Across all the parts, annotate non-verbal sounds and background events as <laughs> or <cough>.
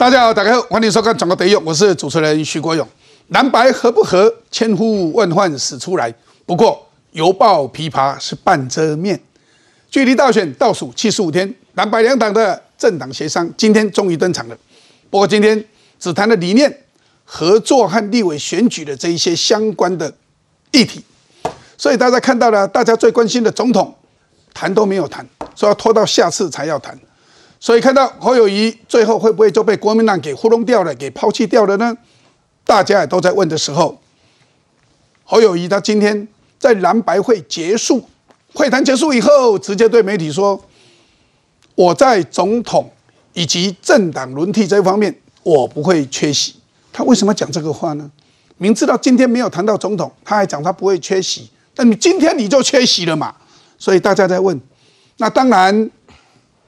大家好，大家好，欢迎收看《转个得用》，我是主持人徐国勇。蓝白合不合，千呼万唤始出来。不过犹抱琵琶是半遮面。距离大选倒数七十五天，蓝白两党的政党协商今天终于登场了。不过今天只谈了理念、合作和立委选举的这一些相关的议题。所以大家看到了，大家最关心的总统谈都没有谈，说要拖到下次才要谈。所以看到侯友谊最后会不会就被国民党给糊弄掉了，给抛弃掉了呢？大家也都在问的时候，侯友谊他今天在蓝白会结束会谈结束以后，直接对媒体说：“我在总统以及政党轮替这方面，我不会缺席。”他为什么讲这个话呢？明知道今天没有谈到总统，他还讲他不会缺席，那你今天你就缺席了嘛？所以大家在问，那当然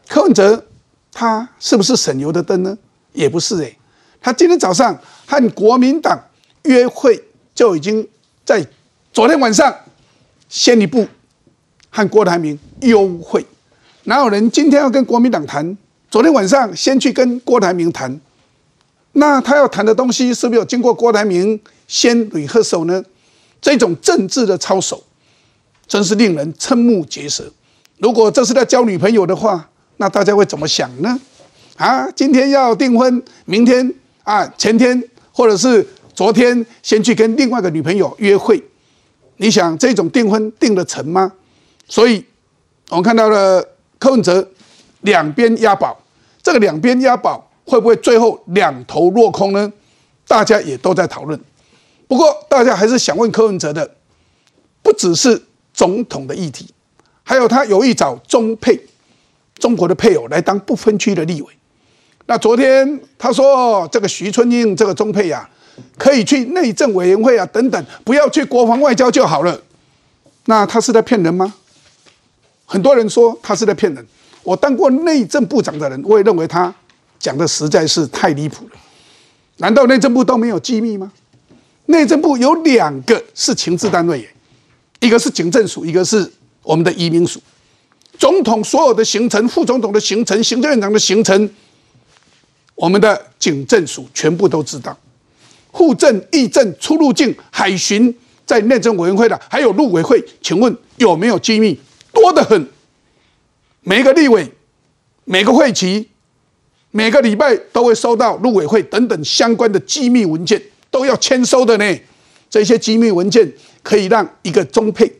柯文哲。他是不是省油的灯呢？也不是诶，他今天早上和国民党约会，就已经在昨天晚上先一步和郭台铭幽会。哪有人今天要跟国民党谈？昨天晚上先去跟郭台铭谈，那他要谈的东西是不是有经过郭台铭先捋合手呢？这种政治的操守，真是令人瞠目结舌。如果这是在交女朋友的话，那大家会怎么想呢？啊，今天要订婚，明天啊，前天或者是昨天先去跟另外一个女朋友约会，你想这种订婚订得成吗？所以，我们看到了柯文哲两边押宝，这个两边押宝会不会最后两头落空呢？大家也都在讨论。不过，大家还是想问柯文哲的，不只是总统的议题，还有他有意找中配。中国的配偶来当不分区的立委，那昨天他说这个徐春英这个中配呀，可以去内政委员会啊等等，不要去国防外交就好了。那他是在骗人吗？很多人说他是在骗人。我当过内政部长的人，我也认为他讲的实在是太离谱了。难道内政部都没有机密吗？内政部有两个是情治单位耶，一个是警政署，一个是我们的移民署。总统所有的行程、副总统的行程、行政院长的行程，我们的警政署全部都知道。户政、议政、出入境、海巡，在内政委员会的，还有陆委会，请问有没有机密？多得很。每个立委、每个会期、每个礼拜都会收到陆委会等等相关的机密文件，都要签收的呢。这些机密文件可以让一个中配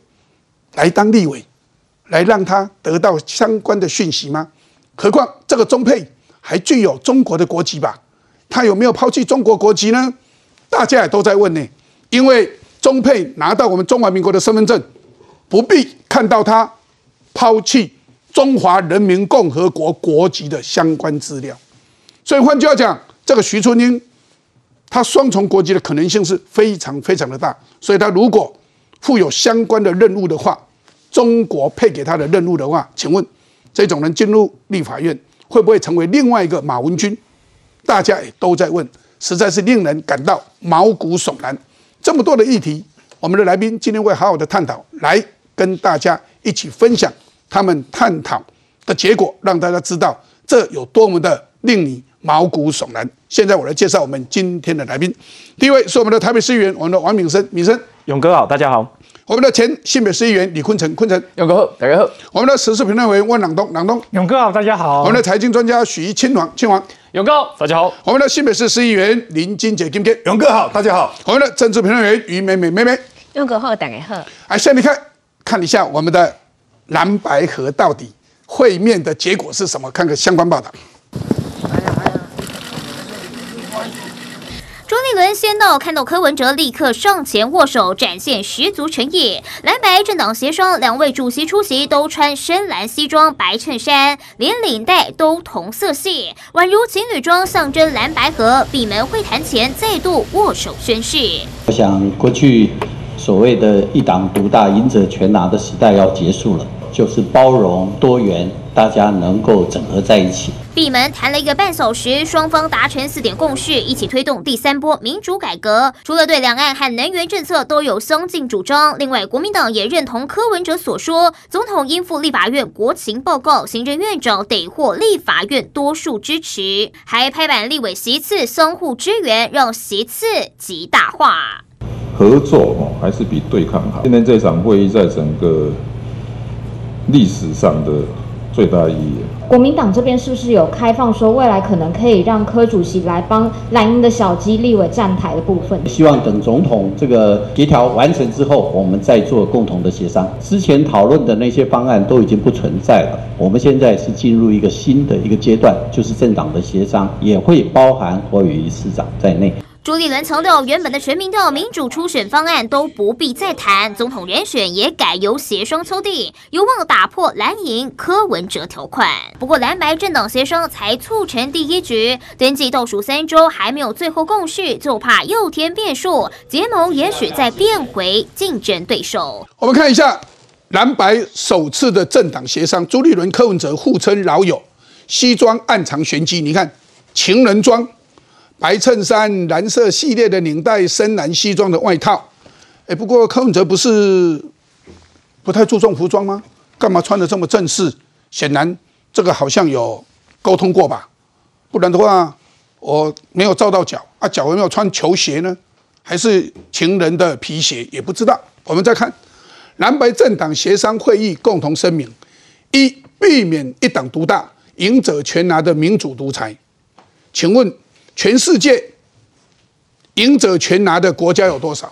来当立委。来让他得到相关的讯息吗？何况这个中配还具有中国的国籍吧？他有没有抛弃中国国籍呢？大家也都在问呢。因为中配拿到我们中华民国的身份证，不必看到他抛弃中华人民共和国国籍的相关资料。所以换句话讲，这个徐春英他双重国籍的可能性是非常非常的大。所以他如果负有相关的任务的话，中国配给他的任务的话，请问这种人进入立法院会不会成为另外一个马文君？大家也都在问，实在是令人感到毛骨悚然。这么多的议题，我们的来宾今天会好好的探讨，来跟大家一起分享他们探讨的结果，让大家知道这有多么的令你毛骨悚然。现在我来介绍我们今天的来宾，第一位是我们的台北市议员，我们的王敏生，敏生，勇哥好，大家好。我们的前新北市议员李坤城，坤城，勇哥好，大家好。我们的时事评论员温朗东，朗东，勇哥好，大家好。我们的财经专家许清煌，清煌，勇哥好，大家好。我们的新北市市议员林金杰，金杰，勇哥好，大家好。我们的政治评论员于美美，美美，勇哥好，大家好。哎，现在看看一下我们的蓝白河到底会面的结果是什么？看看相关报道。朱立伦先到，看到柯文哲，立刻上前握手，展现十足诚意。蓝白政党协商，两位主席出席都穿深蓝西装、白衬衫，连领带都同色系，宛如情侣装，象征蓝白合。闭门会谈前再度握手宣誓。我想，过去所谓的一党独大、赢者全拿的时代要结束了，就是包容多元，大家能够整合在一起。闭门谈了一个半小时，双方达成四点共识，一起推动第三波民主改革。除了对两岸和能源政策都有相近主张，另外国民党也认同柯文哲所说，总统应付立法院国情报告，行政院长得获立法院多数支持，还拍板立委席次相互支援，让席次极大化。合作哦，还是比对抗好。今天这场会议在整个历史上的。最大意义。国民党这边是不是有开放说，未来可能可以让柯主席来帮蓝营的小鸡立委站台的部分？希望等总统这个协调完成之后，我们再做共同的协商。之前讨论的那些方案都已经不存在了，我们现在是进入一个新的一个阶段，就是政党的协商，也会包含国与市长在内。朱立伦强调，原本的全民调民主初选方案都不必再谈，总统人选也改由协商敲定，有望打破蓝营柯文哲条款。不过蓝白政党协商才促成第一局，登记倒数三周还没有最后共识，就怕又添变数，结盟也许再变回竞争对手。我们看一下蓝白首次的政党协商，朱立伦、柯文哲互称老友，西装暗藏玄机，你看情人装。白衬衫、蓝色系列的领带、深蓝西装的外套，哎，不过柯文哲不是不太注重服装吗？干嘛穿的这么正式？显然这个好像有沟通过吧？不然的话，我没有照到脚啊，脚有没有穿球鞋呢？还是情人的皮鞋？也不知道。我们再看蓝白政党协商会议共同声明：一、避免一党独大、赢者全拿的民主独裁。请问？全世界赢者全拿的国家有多少？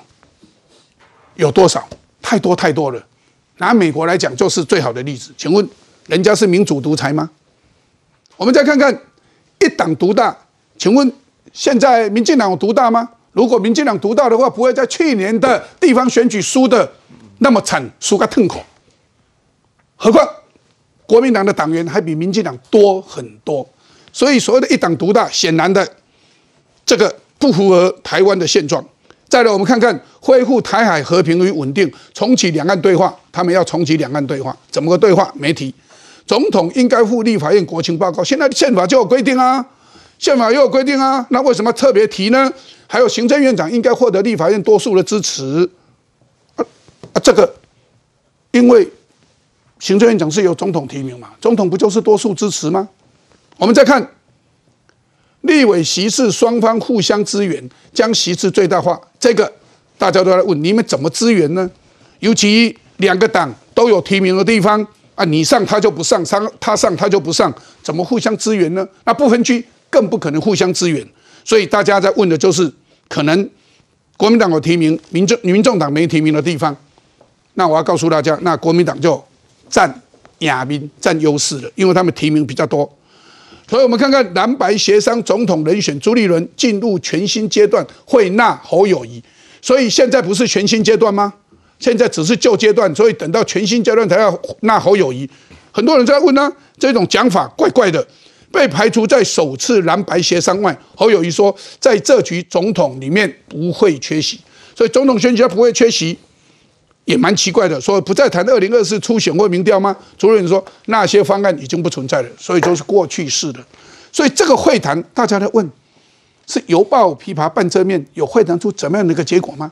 有多少？太多太多了。拿美国来讲，就是最好的例子。请问，人家是民主独裁吗？我们再看看一党独大。请问，现在民进党有独大吗？如果民进党独大的话，不会在去年的地方选举输的那么惨，输个痛口。何况国民党的党员还比民进党多很多，所以所谓的一党独大，显然的。这个不符合台湾的现状。再来，我们看看恢复台海和平与稳定，重启两岸对话。他们要重启两岸对话，怎么个对话？没提。总统应该赴立法院国情报告。现在宪法就有规定啊，宪法又有规定啊，那为什么特别提呢？还有行政院长应该获得立法院多数的支持。啊啊，这个因为行政院长是由总统提名嘛，总统不就是多数支持吗？我们再看。立委席次双方互相支援，将席次最大化。这个大家都在问，你们怎么支援呢？尤其两个党都有提名的地方啊，你上他就不上，上他上他就不上，怎么互相支援呢？那不分区更不可能互相支援。所以大家在问的就是，可能国民党有提名，民众民众党没提名的地方，那我要告诉大家，那国民党就占亚民占优势了，因为他们提名比较多。所以我们看看蓝白协商总统人选，朱立伦进入全新阶段，会纳侯友谊。所以现在不是全新阶段吗？现在只是旧阶段，所以等到全新阶段才要纳侯友谊。很多人在问呢，这种讲法怪怪的。被排除在首次蓝白协商外，侯友谊说，在这局总统里面不会缺席，所以总统选举他不会缺席。也蛮奇怪的，说不再谈二零二四初选或民调吗？主任说那些方案已经不存在了，所以都是过去式的。所以这个会谈，大家在问，是犹抱琵琶半遮面，有会谈出怎么样的一个结果吗？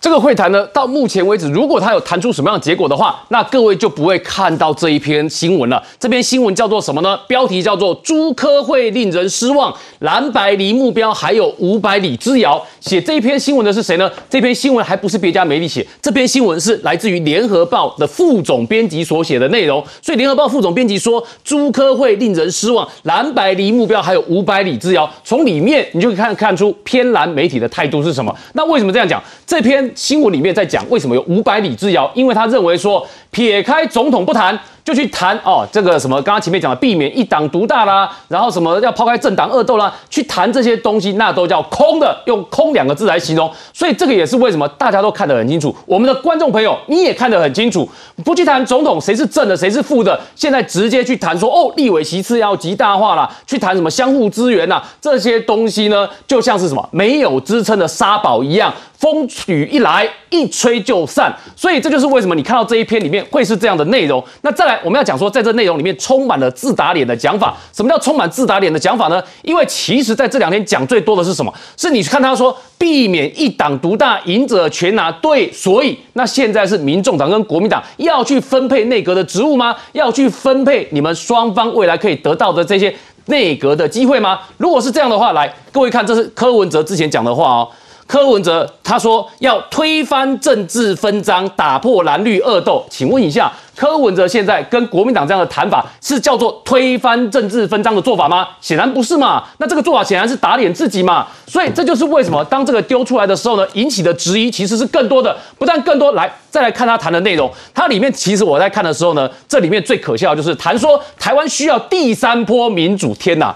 这个会谈呢，到目前为止，如果他有谈出什么样的结果的话，那各位就不会看到这一篇新闻了。这篇新闻叫做什么呢？标题叫做“朱科会令人失望，蓝白离目标还有五百里之遥”。写这一篇新闻的是谁呢？这篇新闻还不是别家媒体写，这篇新闻是来自于联合报的副总编辑所写的内容。所以联合报副总编辑说，朱科会令人失望，蓝白离目标还有五百里之遥。从里面你就可以看看出偏蓝媒体的态度是什么。那为什么这样讲？这篇。新闻里面在讲为什么有五百里之遥，因为他认为说撇开总统不谈。就去谈哦，这个什么刚刚前面讲的避免一党独大啦，然后什么要抛开政党恶斗啦，去谈这些东西，那都叫空的，用空两个字来形容。所以这个也是为什么大家都看得很清楚，我们的观众朋友你也看得很清楚，不去谈总统谁是正的谁是负的，现在直接去谈说哦，立委席次要极大化了，去谈什么相互支援呐，这些东西呢，就像是什么没有支撑的沙堡一样，风雨一来一吹就散。所以这就是为什么你看到这一篇里面会是这样的内容。那再。我们要讲说，在这内容里面充满了自打脸的讲法。什么叫充满自打脸的讲法呢？因为其实在这两天讲最多的是什么？是你看他说避免一党独大，赢者全拿。对，所以那现在是民众党跟国民党要去分配内阁的职务吗？要去分配你们双方未来可以得到的这些内阁的机会吗？如果是这样的话，来各位看，这是柯文哲之前讲的话哦。柯文哲他说要推翻政治分赃，打破蓝绿恶斗。请问一下，柯文哲现在跟国民党这样的谈法，是叫做推翻政治分赃的做法吗？显然不是嘛。那这个做法显然是打脸自己嘛。所以这就是为什么当这个丢出来的时候呢，引起的质疑其实是更多的。不但更多，来再来看他谈的内容，它里面其实我在看的时候呢，这里面最可笑就是谈说台湾需要第三波民主。天哪！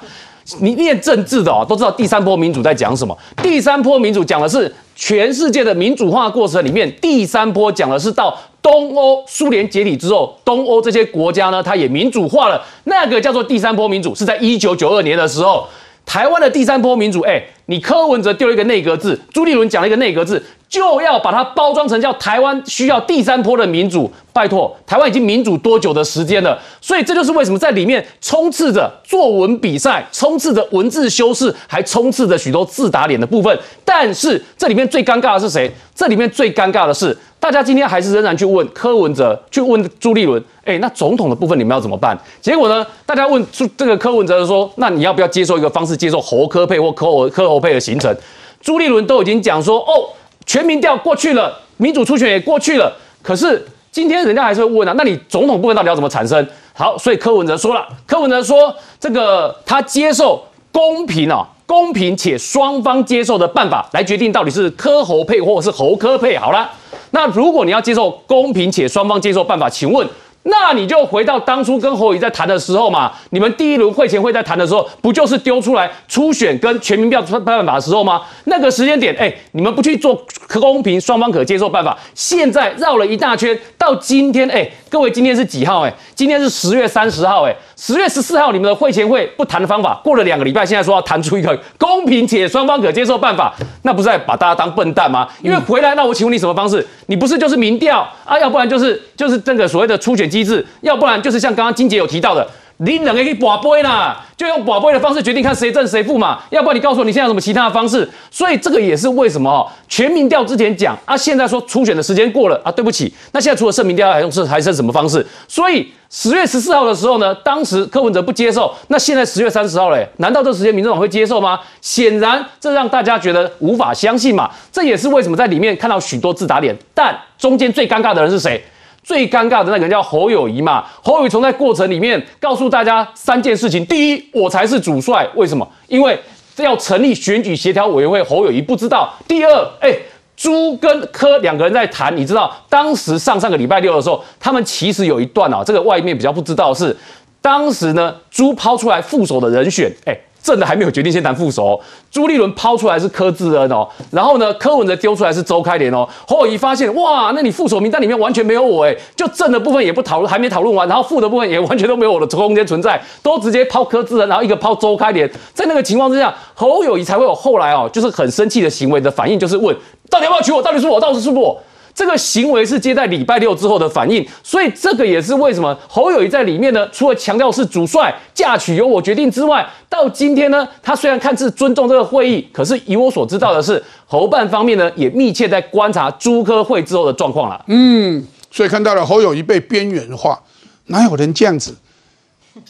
你念政治的哦，都知道第三波民主在讲什么。第三波民主讲的是全世界的民主化过程里面，第三波讲的是到东欧苏联解体之后，东欧这些国家呢，它也民主化了。那个叫做第三波民主，是在一九九二年的时候，台湾的第三波民主。哎，你柯文哲丢了一个内阁字，朱立伦讲了一个内阁字。就要把它包装成叫台湾需要第三波的民主，拜托，台湾已经民主多久的时间了？所以这就是为什么在里面充斥着作文比赛，充斥着文字修饰，还充斥着许多自打脸的部分。但是这里面最尴尬的是谁？这里面最尴尬的是，大家今天还是仍然去问柯文哲，去问朱立伦，哎，那总统的部分你们要怎么办？结果呢，大家问出这个柯文哲说，那你要不要接受一个方式，接受侯科配或柯侯柯侯配的行程？朱立伦都已经讲说，哦。全民调过去了，民主初选也过去了，可是今天人家还是会问啊，那你总统部分到底要怎么产生？好，所以柯文哲说了，柯文哲说这个他接受公平啊，公平且双方接受的办法来决定到底是柯侯配或者是侯柯配。好了，那如果你要接受公平且双方接受办法，请问？那你就回到当初跟侯友在谈的时候嘛，你们第一轮会前会在谈的时候，不就是丢出来初选跟全民票办法的时候吗？那个时间点，哎，你们不去做可公平、双方可接受办法，现在绕了一大圈，到今天，哎，各位今天是几号？哎，今天是十月三十号，哎，十月十四号你们的会前会不谈的方法，过了两个礼拜，现在说要谈出一个公平且双方可接受办法，那不是在把大家当笨蛋吗？因为回来，那我请问你什么方式？你不是就是民调啊？要不然就是就是这个所谓的初选。机制，要不然就是像刚刚金姐有提到的，你两个可以保杯啦，就用保杯的方式决定看谁正谁负嘛。要不然你告诉我你现在有什么其他的方式？所以这个也是为什么全民调之前讲啊，现在说初选的时间过了啊，对不起，那现在除了剩民调还用是还剩什么方式？所以十月十四号的时候呢，当时柯文哲不接受，那现在十月三十号嘞，难道这时间民众党会接受吗？显然这让大家觉得无法相信嘛。这也是为什么在里面看到许多自打脸，但中间最尴尬的人是谁？最尴尬的那个人叫侯友谊嘛？侯友谊从在过程里面告诉大家三件事情：第一，我才是主帅，为什么？因为要成立选举协调委员会，侯友谊不知道。第二，哎，朱跟柯两个人在谈，你知道，当时上上个礼拜六的时候，他们其实有一段啊，这个外面比较不知道是，当时呢，朱抛出来副手的人选，哎。正的还没有决定，先谈副手。朱立伦抛出来是柯志恩哦，然后呢，柯文哲丢出来是周开莲哦。侯友谊发现，哇，那你副手名单里面完全没有我哎，就正的部分也不讨论，还没讨论完，然后副的部分也完全都没有我的空间存在，都直接抛柯志恩，然后一个抛周开莲。在那个情况之下，侯友谊才会有后来哦，就是很生气的行为的反应，就是问，到底要不要娶我？到底是我，到底是不是我？这个行为是接在礼拜六之后的反应，所以这个也是为什么侯友谊在里面呢？除了强调是主帅嫁娶由我决定之外，到今天呢，他虽然看似尊重这个会议，可是以我所知道的是，侯办方面呢也密切在观察朱科会之后的状况了。嗯，所以看到了侯友谊被边缘化，哪有人这样子？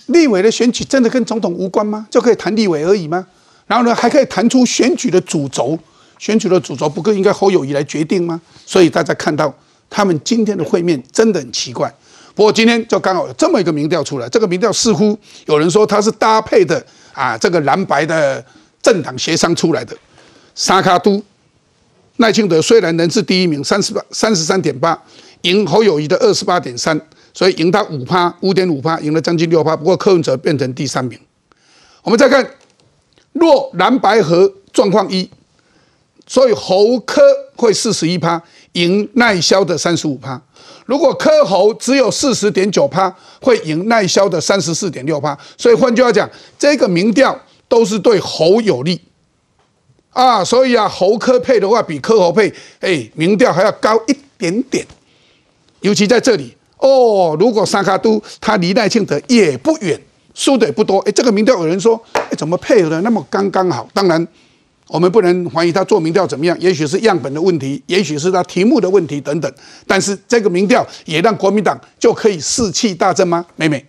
立委的选举真的跟总统无关吗？就可以谈立委而已吗？然后呢，还可以谈出选举的主轴？选举的主轴不更应该侯友谊来决定吗？所以大家看到他们今天的会面真的很奇怪。不过今天就刚好有这么一个民调出来，这个民调似乎有人说它是搭配的啊，这个蓝白的政党协商出来的。沙卡都赖清德虽然人是第一名，三十八三十三点八，赢侯友谊的二十八点三，所以赢他五趴五点五趴，赢了将近六趴。不过柯文哲变成第三名。我们再看若蓝白和状况一。所以侯科会四十一趴赢耐销的三十五趴，如果科侯只有四十点九趴，会赢耐销的三十四点六趴。所以换句话讲，这个民调都是对侯有利啊。所以啊，侯科配的话比科侯配，哎，民调还要高一点点。尤其在这里，哦，如果沙卡都他离赖清德也不远，输的也不多。哎，这个民调有人说，哎，怎么配合的那么刚刚好？当然，我们不能怀疑他做民调怎么样，也许是样本的问题，也许是他题目的问题等等。但是这个民调也让国民党就可以士气大振吗？美美，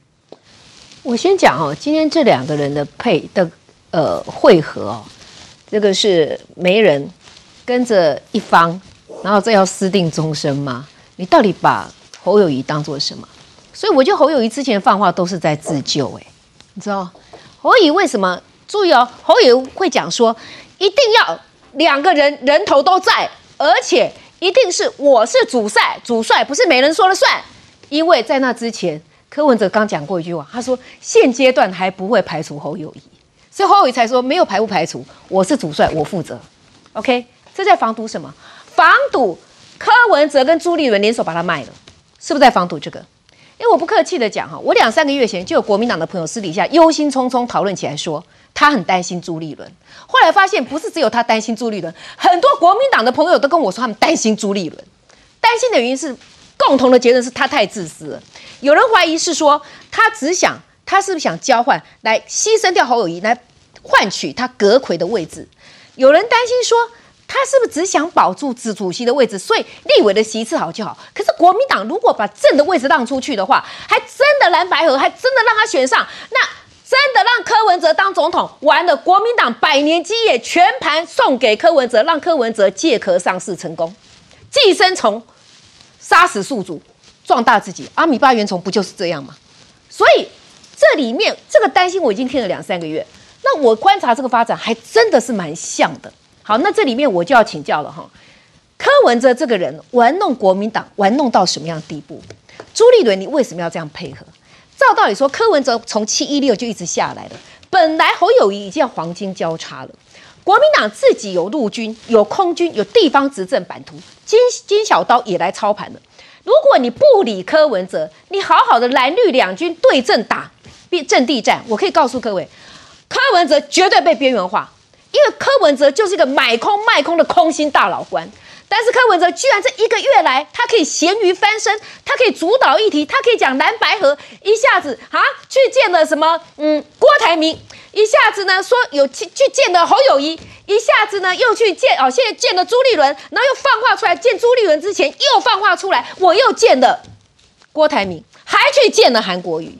我先讲哦，今天这两个人的配的呃会合哦，这个是媒人跟着一方，然后这要私定终身吗？你到底把侯友谊当做什么？所以我觉得侯友谊之前放话都是在自救，哎，你知道侯友谊为什么？注意哦，侯友会讲说，一定要两个人人头都在，而且一定是我是主帅，主帅不是没人说了算，因为在那之前。柯文哲刚讲过一句话，他说现阶段还不会排除侯友谊，所以侯友谊才说没有排不排除，我是主帅，我负责。OK，这在防堵什么？防堵柯文哲跟朱立伦联手把他卖了，是不是在防堵这个？因为我不客气的讲哈，我两三个月前就有国民党的朋友私底下忧心忡忡讨论起来，说他很担心朱立伦。后来发现不是只有他担心朱立伦，很多国民党的朋友都跟我说他们担心朱立伦，担心的原因是。共同的结论是他太自私了。有人怀疑是说他只想，他是不是想交换来牺牲掉侯友谊，来换取他阁魁的位置？有人担心说他是不是只想保住子主席的位置，所以立委的席次好就好。可是国民党如果把正的位置让出去的话，还真的蓝白河，还真的让他选上，那真的让文哲当总统，完了国民党百年基业全盘送给柯文哲，让柯文哲借壳上市成功，寄生虫。杀死宿主，壮大自己。阿米巴原虫不就是这样吗？所以这里面这个担心我已经听了两三个月。那我观察这个发展还真的是蛮像的。好，那这里面我就要请教了哈。柯文哲这个人玩弄国民党，玩弄到什么样地步？朱立伦，你为什么要这样配合？照道理说，柯文哲从七一六就一直下来了。本来侯友谊已经要黄金交叉了。国民党自己有陆军、有空军、有地方执政版图，金金小刀也来操盘了。如果你不理柯文哲，你好好的蓝绿两军对阵打阵地战，我可以告诉各位，柯文哲绝对被边缘化，因为柯文哲就是一个买空卖空的空心大老官。但是柯文哲居然这一个月来，他可以咸鱼翻身，他可以主导议题，他可以讲蓝白河，一下子啊去见了什么嗯郭台铭。一下子呢说有去去见了侯友谊，一下子呢又去见哦，现在见了朱立伦，然后又放话出来见朱立伦之前又放话出来，我又见了郭台铭，还去见了韩国瑜，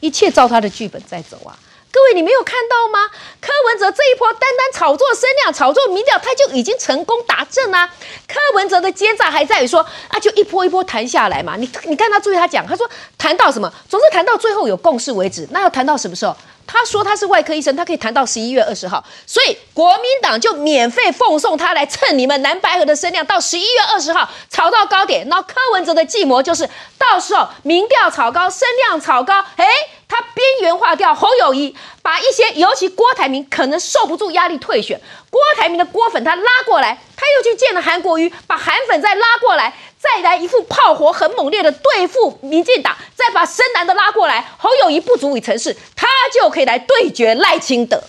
一切照他的剧本在走啊！各位你没有看到吗？柯文哲这一波单单炒作声量、炒作民调，他就已经成功达阵啊！柯文哲的奸诈还在于说啊，就一波一波谈下来嘛。你你看他注意他讲，他说谈到什么，总是谈到最后有共识为止。那要谈到什么时候？他说他是外科医生，他可以谈到十一月二十号，所以国民党就免费奉送他来蹭你们蓝白河的声量，到十一月二十号炒到高点。那柯文哲的计谋就是到时候民调炒高，声量炒高，哎，他边缘化掉侯友谊，把一些尤其郭台铭可能受不住压力退选，郭台铭的郭粉他拉过来，他又去见了韩国瑜，把韩粉再拉过来。再来一副炮火很猛烈的对付民进党，再把深蓝的拉过来，侯友谊不足以成事，他就可以来对决赖清德。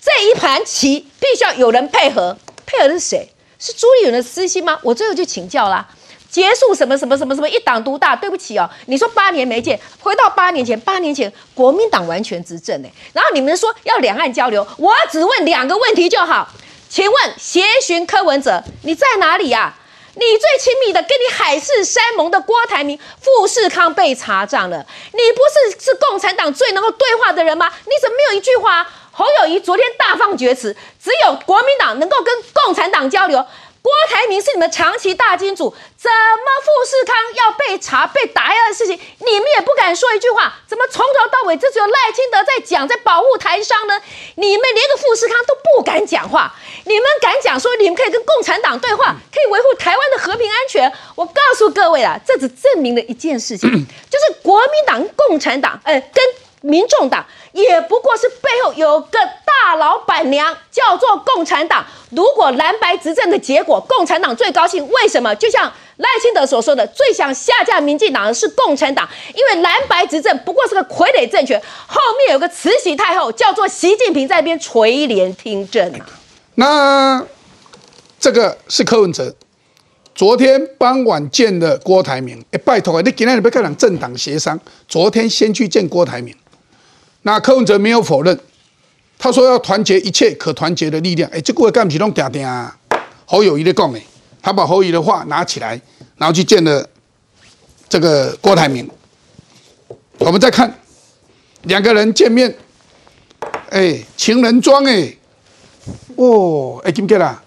这一盘棋必须要有人配合，配合的是谁？是朱立伦的私心吗？我最后就请教啦，结束什么什么什么什么一党独大？对不起哦，你说八年没见，回到八年前，八年前国民党完全执政呢。然后你们说要两岸交流，我只问两个问题就好，请问协寻柯文哲你在哪里呀？你最亲密的，跟你海誓山盟的郭台铭、富士康被查账了。你不是是共产党最能够对话的人吗？你怎么没有一句话？侯友谊昨天大放厥词，只有国民党能够跟共产党交流。郭台铭是你们长期大金主，怎么富士康要被查、被打压的事情，你们也不敢说一句话？怎么从头到尾就只有赖清德在讲，在保护台商呢？你们连个富士康都不敢讲话，你们敢讲说你们可以跟共产党对话，<coughs> 可以维护台湾的和平安全？我告诉各位啊，这只证明了一件事情，就是国民党、共产党，呃，跟。民众党也不过是背后有个大老板娘，叫做共产党。如果蓝白执政的结果，共产党最高兴。为什么？就像赖清德所说的，最想下架民进党的是共产党，因为蓝白执政不过是个傀儡政权，后面有个慈禧太后，叫做习近平在边垂帘听政啊。那这个是柯文哲，昨天傍晚见了郭台铭，哎，拜托啊，你今天你不要跟政党协商，昨天先去见郭台铭。那柯文哲没有否认，他说要团结一切可团结的力量。哎，这个干不起弄嗲嗲啊，侯友谊的讲哎，他把侯友谊的话拿起来，然后去见了这个郭台铭。我们再看两个人见面，哎，情人装哎，哦，哎，金杰啦，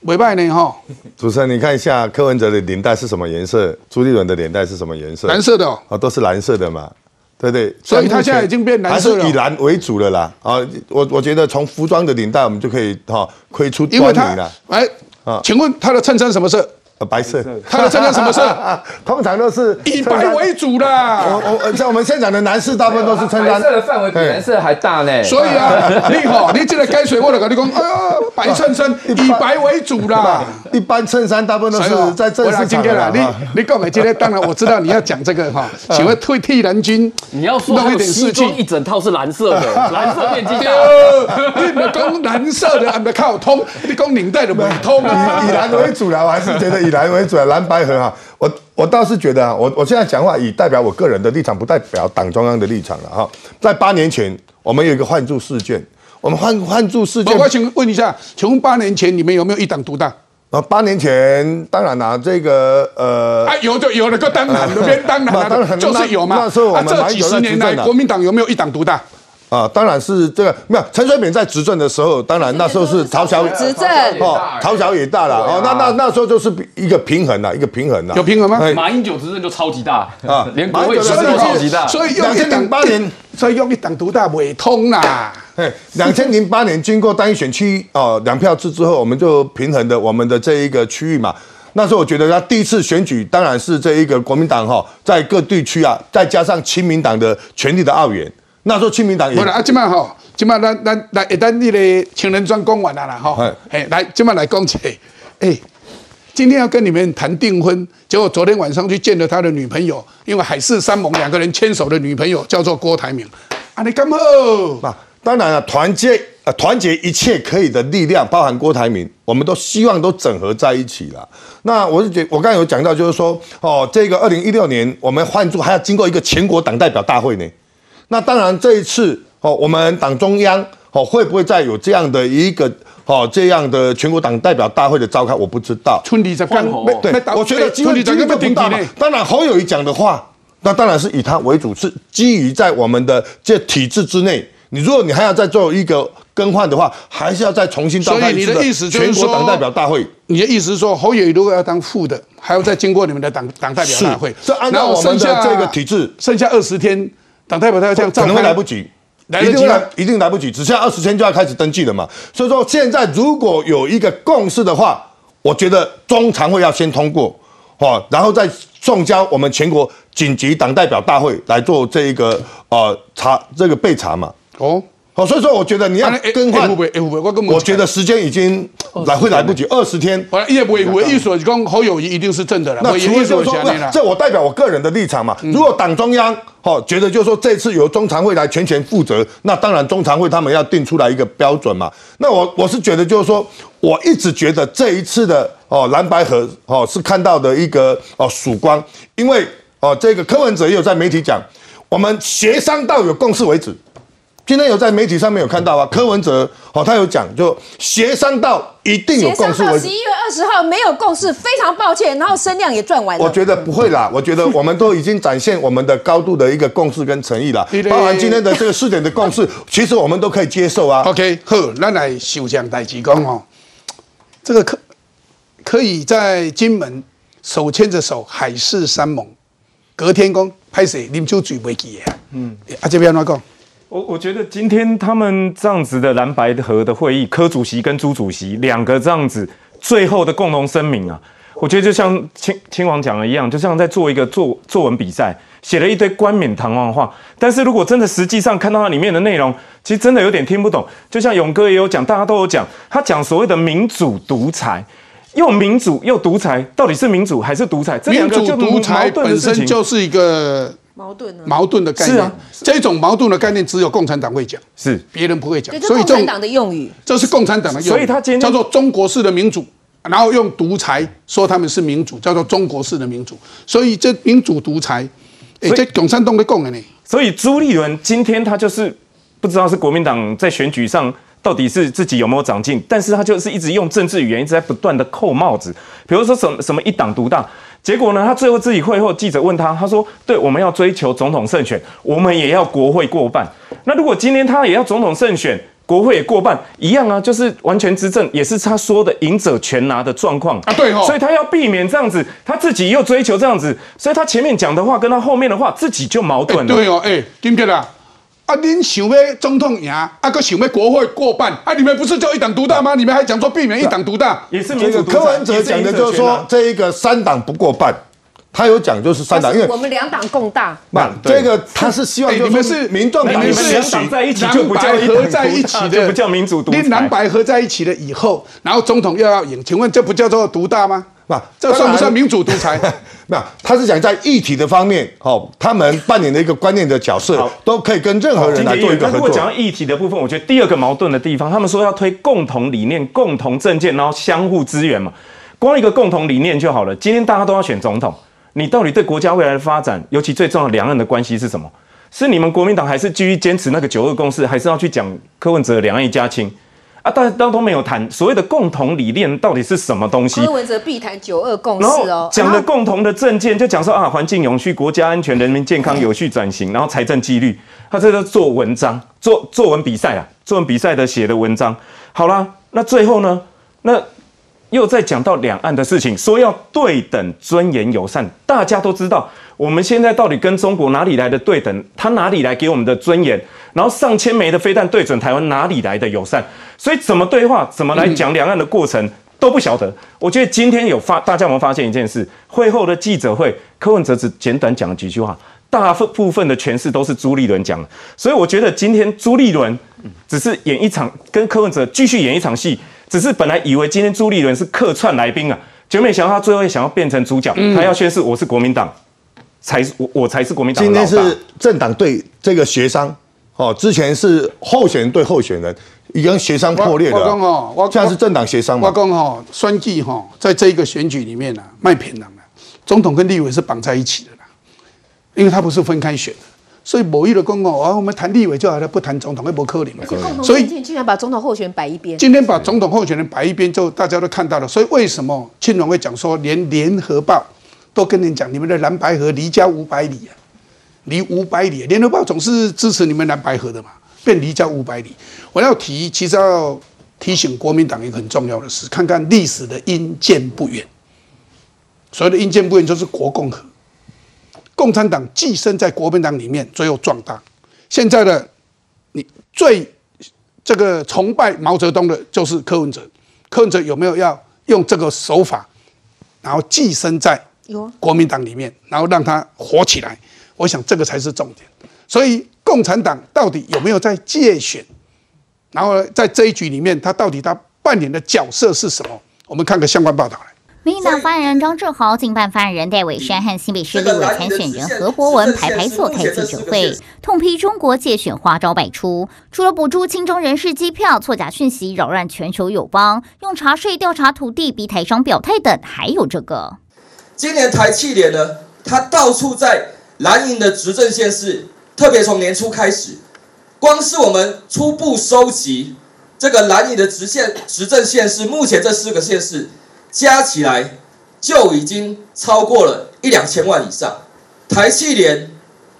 尾拜呢哈，主持人，你看一下柯文哲的领带是什么颜色？朱立伦的领带是什么颜色？蓝色的哦，啊，都是蓝色的嘛，对对？所以它现在已经变蓝色了还是以蓝为主了啦。啊，我我觉得从服装的领带我们就可以哈窥出因为他端倪了。哎啊，请问他的衬衫什么色？呃，白色，他的衬衫什么色？<laughs> 通常都是以白为主啦。我我像我们现场的男士，大部分都是衬衫。的范围比蓝色还大呢。所以啊，<laughs> 你好，你这个该水我了跟你讲，哎呀，白衬衫 <laughs> 以白为主啦。一般衬衫大部分都是在正式场今天啊。你你购买今天，当然我知道你要讲这个哈，请问退替蓝军，你要说还弄一点事情。一整套是蓝色的，蓝色面积大。对，你们讲蓝色的，还没靠通，你讲领带的没通啊。以以蓝为主啦，我还是觉得以蓝为主啊，蓝白河哈。我我倒是觉得啊，我我现在讲话以代表我个人的立场，不代表党中央的立场了哈。在八年前，我们有一个换注事件，我们换换注事件我，我请问一下，请问八年前你们有没有一党独大？啊，八年前当然啦，这个呃啊，有就有了个 <laughs> 当然，那边当然那当然了，就是有嘛。那那时候我啊，这们蛮有几十年来，国民党有没有一党独大？啊，当然是这个没有陈水扁在执政的时候，当然那时候是朝小执政哦，朝小也大了哦，那那那时候就是一个平衡啦，一个平衡啦，有平衡吗哎马英九执政就超级大啊连国会执马英九政都超级大。所以用一党2008年，所以用一党独大未通啦。哎，两千零八年经过单一选区哦两票制之后，我们就平衡的我们的这一个区域嘛。那时候我觉得他第一次选举当然是这一个国民党哈、在各地区啊，再加上亲民党的权力的奥援。那时候亲民党也不啦，啊，今麦吼，今麦咱咱来，一旦你的情人专讲完了啦，吼哎，哎，来，今麦来讲起，哎，今天要跟你们谈订婚，结果昨天晚上去见了他的女朋友，因为海誓山盟两个人牵手的女朋友叫做郭台铭，啊，你干嘛？啊，当然了，团结呃团结一切可以的力量，包含郭台铭，我们都希望都整合在一起了。那我是觉我刚才有讲到，就是说哦，这个二零一六年我们换柱还要经过一个全国党代表大会呢。那当然这一次哦，我们党中央哦会不会再有这样的一个哦这样的全国党代表大会的召开，我不知道。春里在干换候，对，我觉得机会机会春里在干就不大。当然，侯友谊讲的话，那当然是以他为主，是基于在我们的这体制之内。你如果你还要再做一个更换的话，还是要再重新召开你的意思全国党代表大会。你的意思是说，侯友宜如果要当副的，还要再经过你们的党党代表大会，是这按照我们的剩下这个体制剩下二十天，党代表他要这样可能会来不及，来得及吗一定一定来不及，只剩下二十天就要开始登记了嘛。所以说，现在如果有一个共识的话，我觉得中常会要先通过，哦，然后再送交我们全国紧急党代表大会来做这一个呃查这个备查嘛。哦。好，所以说我觉得你要更换我根本我觉得时间已经来会来不及，二十天。我也不会，我的意思是讲侯友谊一定是正的了，那我除非就是说。这我代表我个人的立场嘛。如果党中央哦觉得就是说这次由中常会来全权负责，那当然中常会他们要定出来一个标准嘛。那我我是觉得就是说，我一直觉得这一次的哦蓝白河哦是看到的一个哦曙光，因为哦这个柯文哲也有在媒体讲，我们协商到有共识为止。今天有在媒体上面有看到啊，柯文哲哦，他有讲，就协商到一定有协共识十。一月二十号没有共识，非常抱歉，然后声量也赚完了。我觉得不会啦，<laughs> 我觉得我们都已经展现我们的高度的一个共识跟诚意了 <laughs> 包含今天的这个试点的共识，<laughs> 其实我们都可以接受啊。OK，好，那来想象代志讲哦，这个可可以在金门手牵着手海誓山盟，隔天讲拍谁啉酒醉袂记啊，嗯，啊这边怎讲？我我觉得今天他们这样子的蓝白河的会议，柯主席跟朱主席两个这样子最后的共同声明啊，我觉得就像亲亲王讲的一样，就像在做一个作作文比赛，写了一堆冠冕堂皇的话，但是如果真的实际上看到它里面的内容，其实真的有点听不懂。就像勇哥也有讲，大家都有讲，他讲所谓的民主独裁。又民主又独裁，到底是民主还是独裁？这两个就独裁本身就是一个矛盾呢？矛盾的概念，是啊这种矛盾的概念只有共产党会讲，是别人不会讲所以共产党的用语。这是共产党的用语，所以他今天叫做中国式的民主。然后用独裁说他们是民主，叫做中国式的民主。所以这民主独裁，哎，这共产党的共的呢。所以朱立伦今天他就是不知道是国民党在选举上到底是自己有没有长进，但是他就是一直用政治语言一直在不断的扣帽子，比如说什么什么一党独大，结果呢，他最后自己会后记者问他，他说：“对，我们要追求总统胜选，我们也要国会过半。那如果今天他也要总统胜选？”国会也过半一样啊，就是完全执政，也是他说的赢者全拿的状况啊。对哦，所以他要避免这样子，他自己又追求这样子，所以他前面讲的话跟他后面的话自己就矛盾了。对哦，哎，金杰啊，啊，您想要总统赢，啊，个想要国会过半，啊，你们不是就一党独大吗？你们还讲说避免一党独大，也是民主柯文哲讲的就是说这一个三党不过半。他有讲就是三党，因为我们两党共大。那，这个他是希望你们是民众党，你们是两党在一起就不叫合在一起的，不叫民主独裁。蓝白合在一起了以后，然后总统又要赢，请问这不叫做独大吗？那这算不算民主独裁？<laughs> 那他是讲在议题的方面，哦，他们扮演的一个观念的角色，都可以跟任何人来做一个合作。如果讲到议题的部分，我觉得第二个矛盾的地方，他们说要推共同理念、共同政见，然后相互支援嘛，光一个共同理念就好了。今天大家都要选总统。你到底对国家未来的发展，尤其最重要两岸的关系是什么？是你们国民党还是继续坚持那个九二共识，还是要去讲柯文哲两岸一家亲啊？大家都都没有谈所谓的共同理念到底是什么东西？柯文哲必谈九二共识哦，讲的共同的政见就讲说啊，环境永续、国家安全、人民健康、有序转型，然后财政纪律，他这个做文章、做作文比赛啊，作文比赛的写的文章。好啦，那最后呢？那。又在讲到两岸的事情，说要对等、尊严、友善。大家都知道，我们现在到底跟中国哪里来的对等？他哪里来给我们的尊严？然后上千枚的飞弹对准台湾，哪里来的友善？所以怎么对话，怎么来讲两岸的过程都不晓得。<coughs> 我觉得今天有发，大家有没有发现一件事？会后的记者会，柯文哲只简短讲了几句话，大部分的诠释都是朱立伦讲的。所以我觉得今天朱立伦只是演一场，跟柯文哲继续演一场戏。只是本来以为今天朱立伦是客串来宾啊，就没想到他最后想要变成主角，他要宣誓我是国民党，才我我才是国民党。今天是政党对这个协商，哦，之前是候选人对候选人，已经协商破裂了。我讲哦，现在是政党协商嘛。我讲哦，选举哈，在这一个选举里面呢，卖偏党的总统跟立委是绑在一起的啦，因为他不是分开选的。所以某一的公共，啊我们谈立委就好了，不谈总统，会不可能。所以竟然把总统候选人摆一边。今天把总统候选人摆一边，就大家都看到了。所以为什么青龙会讲说，连联合报都跟你讲，你们的蓝白河离家五百里啊，离五百里。联合报总是支持你们蓝白河的嘛，变离家五百里。我要提，其实要提醒国民党一个很重要的事，看看历史的阴见不远。所谓的阴见不远，就是国共和。共产党寄生在国民党里面，最后壮大。现在的你最这个崇拜毛泽东的，就是柯文哲。柯文哲有没有要用这个手法，然后寄生在国民党里面，然后让他火起来？我想这个才是重点。所以共产党到底有没有在借选？然后在这一局里面，他到底他扮演的角色是什么？我们看个相关报道来。民进党发言人张志豪、经办发言人戴伟山和新北市立委参选人何博文排排坐开记者会，痛批中国借选花招百出。除了补助亲中人士机票、错假讯息扰乱全球友邦、用查税调查土地逼台商表态等，还有这个。今年台气联呢，他到处在蓝营的执政县市，特别从年初开始，光是我们初步收集这个蓝营的直线执政县市，目前这四个县市。加起来就已经超过了一两千万以上。台气联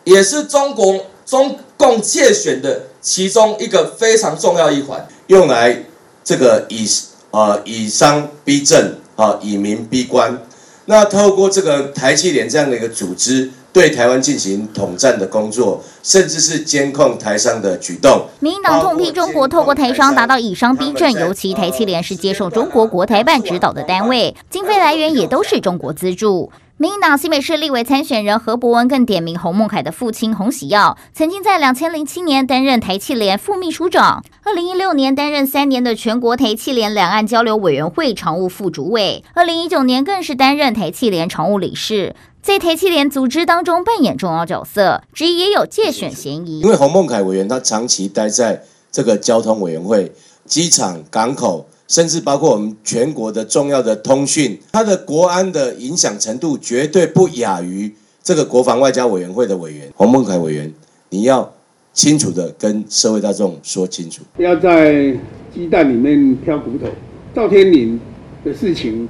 也是中国中共借选的其中一个非常重要一环，用来这个以呃以商逼政啊，以民逼官。那透过这个台气联这样的一个组织。对台湾进行统战的工作，甚至是监控台商的举动。民进党痛批中国透过台商达到以商逼政，尤其台气联是接受中国国台办指导的单位，经费来源也都是中国资助。民进党新北市立委参选人何伯文更点名洪孟凯的父亲洪喜耀，曾经在两千零七年担任台气联副秘书长，二零一六年担任三年的全国台气联两岸交流委员会常务副主委，二零一九年更是担任台气联常务理事。在台气联组织当中扮演重要角色，质疑也有借选嫌疑。因为洪孟凯委员他长期待在这个交通委员会、机场、港口甚至包括我们全国的重要的通讯，它的国安的影响程度绝对不亚于这个国防外交委员会的委员洪孟凯委员。你要清楚的跟社会大众说清楚，不要在鸡蛋里面挑骨头。赵天麟的事情，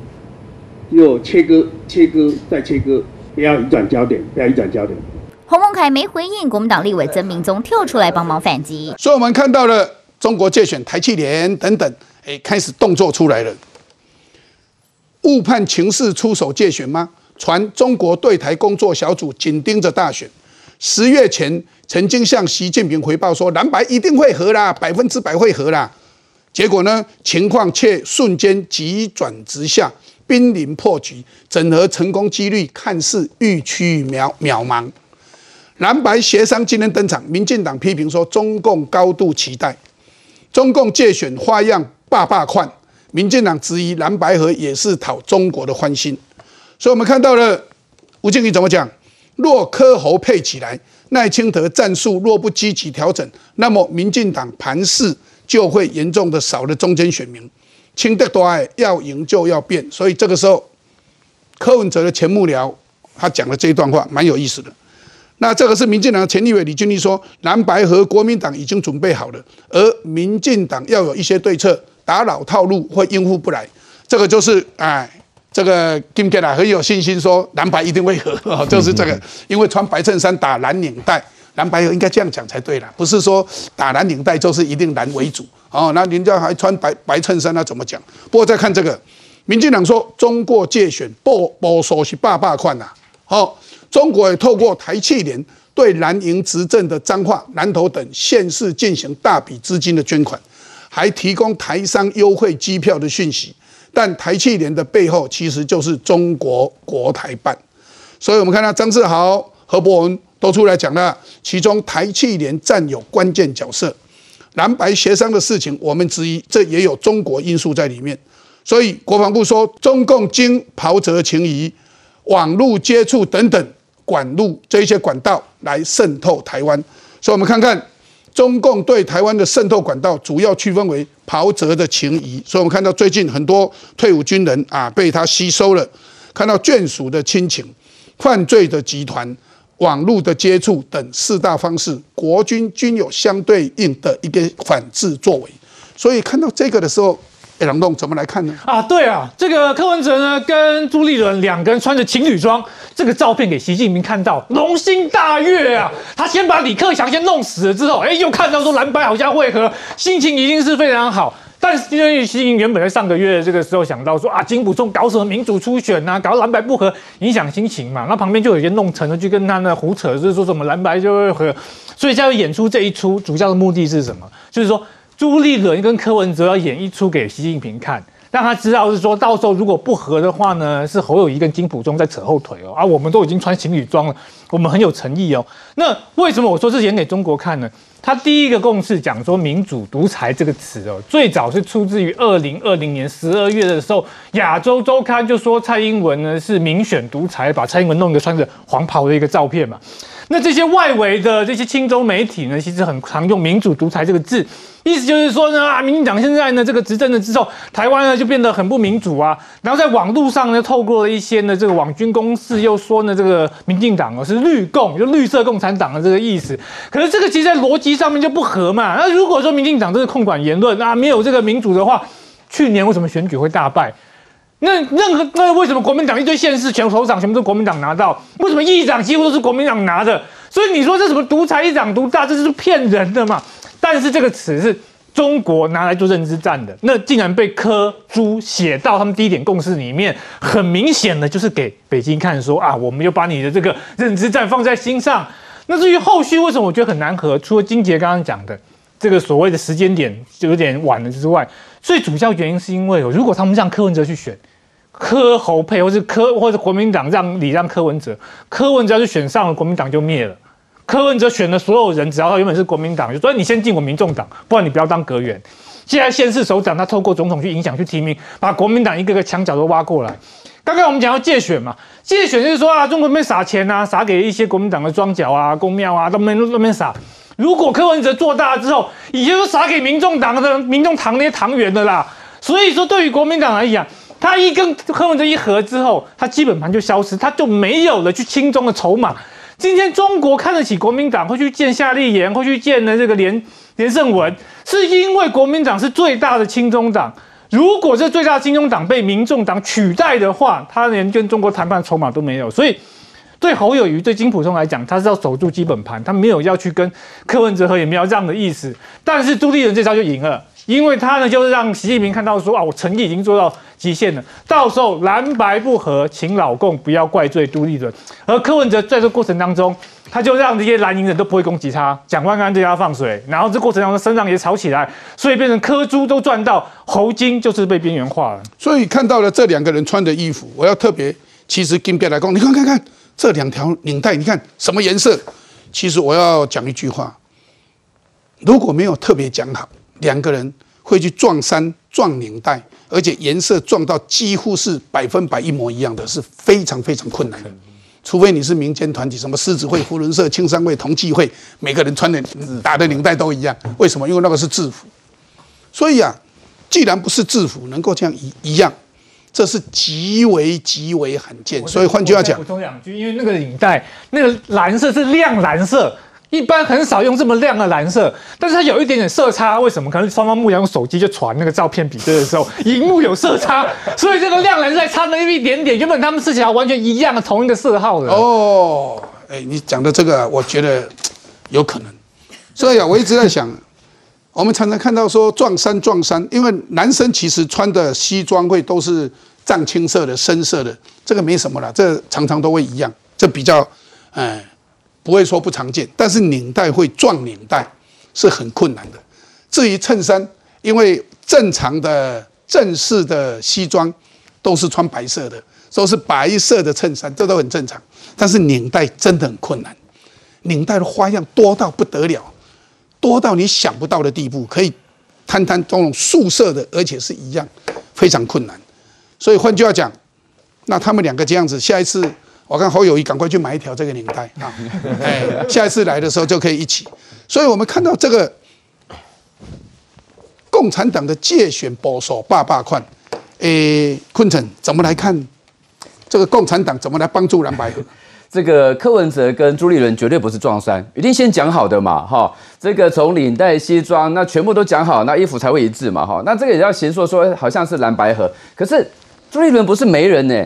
又切割、切割再切割，不要移转焦点，不要移转焦点。洪孟凯没回应，国民党立委曾明宗跳出来帮忙反击。所以我们看到了中国借选台气联等等，哎，开始动作出来了。误判情势出手借选吗？传中国对台工作小组紧盯着大选，十月前曾经向习近平回报说蓝白一定会和啦，百分之百会和啦。结果呢，情况却瞬间急转直下，濒临破局，整合成功几率看似愈趋渺渺茫。蓝白协商今天登场，民进党批评说中共高度期待，中共借选花样霸霸款。民进党质疑蓝白河也是讨中国的欢心，所以我们看到了吴敬宇怎么讲？若科侯配起来，赖清德战术若不积极调整，那么民进党盘势就会严重的少了中间选民。清德多爱要赢就要变，所以这个时候柯文哲的前幕僚他讲的这一段话蛮有意思的。那这个是民进党前立委李俊立说，蓝白和国民党已经准备好了，而民进党要有一些对策。打老套路会应付不来，这个就是哎，这个金杰来很有信心说蓝白一定会和，<laughs> 就是这个，因为穿白衬衫打蓝领带，蓝白应该这样讲才对了，不是说打蓝领带就是一定蓝为主哦。那人家还穿白白衬衫，那怎么讲？不过再看这个，民进党说中国借选不不说是霸霸款呐，好，中国也透过台气联对蓝营执政的彰化、南投等县市进行大笔资金的捐款。还提供台商优惠机票的讯息，但台气联的背后其实就是中国国台办，所以我们看到张志豪、何伯文都出来讲了，其中台气联占有关键角色，蓝白协商的事情，我们质疑这也有中国因素在里面，所以国防部说中共经袍泽情谊、网络接触等等管路这些管道来渗透台湾，所以我们看看。中共对台湾的渗透管道主要区分为袍泽的情谊，所以我们看到最近很多退伍军人啊被他吸收了，看到眷属的亲情、犯罪的集团、网络的接触等四大方式，国军均有相对应的一个反制作为，所以看到这个的时候。哎，郎栋怎么来看呢？啊，对啊，这个柯文哲呢，跟朱立伦两个人穿着情侣装，这个照片给习近平看到，龙心大悦啊！他先把李克强先弄死了之后，哎，又看到说蓝白好像会合，心情一定是非常好。但是因为习近平原本在上个月这个时候想到说啊，金普中搞什么民主初选呐，搞蓝白不合，影响心情嘛，那旁边就有些弄成了，去跟他那胡扯，就是说什么蓝白就会合，所以现在演出这一出，主要的目的是什么？就是说。朱立伦跟柯文哲要演一出给习近平看，让他知道是说到时候如果不和的话呢，是侯友谊跟金普中在扯后腿哦。啊，我们都已经穿情侣装了，我们很有诚意哦。那为什么我说是演给中国看呢？他第一个共识讲说民主独裁这个词哦，最早是出自于二零二零年十二月的时候，亚洲周刊就说蔡英文呢是民选独裁，把蔡英文弄一个穿着黄袍的一个照片嘛。那这些外围的这些青州媒体呢，其实很常用民主独裁这个字。意思就是说呢，啊，民进党现在呢，这个执政了之后，台湾呢就变得很不民主啊。然后在网络上呢，透过了一些呢，这个网军公司又说呢，这个民进党哦是绿共，就绿色共产党的这个意思。可是这个其实在逻辑上面就不合嘛。那如果说民进党这个控管言论啊，没有这个民主的话，去年为什么选举会大败？那任何那为什么国民党一堆县市全首长全部都国民党拿到？为什么议长几乎都是国民党拿的？所以你说这什么独裁一党独大，这就是骗人的嘛？但是这个词是中国拿来做认知战的，那竟然被柯朱写到他们第一点共识里面，很明显的就是给北京看，说啊，我们又把你的这个认知战放在心上。那至于后续为什么我觉得很难合，除了金杰刚刚讲的这个所谓的时间点就有点晚了之外，最主要原因是因为如果他们让柯文哲去选，柯侯配，或是柯或者国民党让你让柯文哲，柯文哲要是选上了，国民党就灭了。柯文哲选的所有人，只要他原本是国民党，就说你先进我民众党，不然你不要当阁员。现在县市首长他透过总统去影响、去提名，把国民党一个个墙角都挖过来。刚刚我们讲到借选嘛，借选就是说啊，中国那边撒钱啊，撒给一些国民党的庄脚啊、公庙啊，都没那边撒。如果柯文哲做大之后，以前都撒给民众党的民众党那些党员的啦。所以说，对于国民党来讲，他一跟柯文哲一合之后，他基本盘就消失，他就没有了去亲中的筹码。今天中国看得起国民党，会去见夏立言，会去见呢这个连连胜文，是因为国民党是最大的亲中党。如果这最大的亲中党被民众党取代的话，他连跟中国谈判筹码都没有。所以，对侯友谊、对金普通来讲，他是要守住基本盘，他没有要去跟柯文哲和也没有这样的意思。但是朱立伦这招就赢了。因为他呢，就是让习近平看到说啊，我诚意已经做到极限了。到时候蓝白不合，请老共不要怪罪朱立伦。而柯文哲在这过程当中，他就让这些蓝营人都不会攻击他，蒋万安对他放水，然后这过程当中身上也吵起来，所以变成柯朱都赚到，侯金就是被边缘化了。所以看到了这两个人穿的衣服，我要特别，其实金别来讲，你看看看这两条领带，你看什么颜色？其实我要讲一句话，如果没有特别讲好。两个人会去撞衫、撞领带，而且颜色撞到几乎是百分百一模一样的，是非常非常困难的。除非你是民间团体，什么狮子会、福伦社、青山会、同济会，每个人穿的打的领带都一样。为什么？因为那个是制服。所以啊，既然不是制服，能够这样一一样，这是极为极为罕见。所以换句话讲，补充两句，因为那个领带那个蓝色是亮蓝色。一般很少用这么亮的蓝色，但是它有一点点色差，为什么？可能双方目用手机就传那个照片比对的时候，荧幕有色差，所以这个亮蓝色差那么一点点，原本他们是想要完全一样的同一个色号的。哦，哎，你讲的这个，我觉得有可能。所以啊，我一直在想，我们常常看到说撞衫撞衫，因为男生其实穿的西装会都是藏青色的、深色的，这个没什么了，这常常都会一样，这比较，哎。不会说不常见，但是领带会撞领带是很困难的。至于衬衫，因为正常的正式的西装都是穿白色的，都是白色的衬衫，这都很正常。但是领带真的很困难，领带的花样多到不得了，多到你想不到的地步，可以摊摊这种素色的，而且是一样，非常困难。所以换句话讲，那他们两个这样子，下一次。我看侯友谊赶快去买一条这个领带啊！<laughs> 哎，下一次来的时候就可以一起。所以我们看到这个共产党的借选保守霸霸款，诶，坤城怎么来看这个共产党怎么来帮助蓝白合？这个柯文哲跟朱立伦绝对不是撞衫，一定先讲好的嘛，哈。这个从领带、西装，那全部都讲好，那衣服才会一致嘛，哈。那这个也要先说说，好像是蓝白合，可是朱立伦不是媒人呢。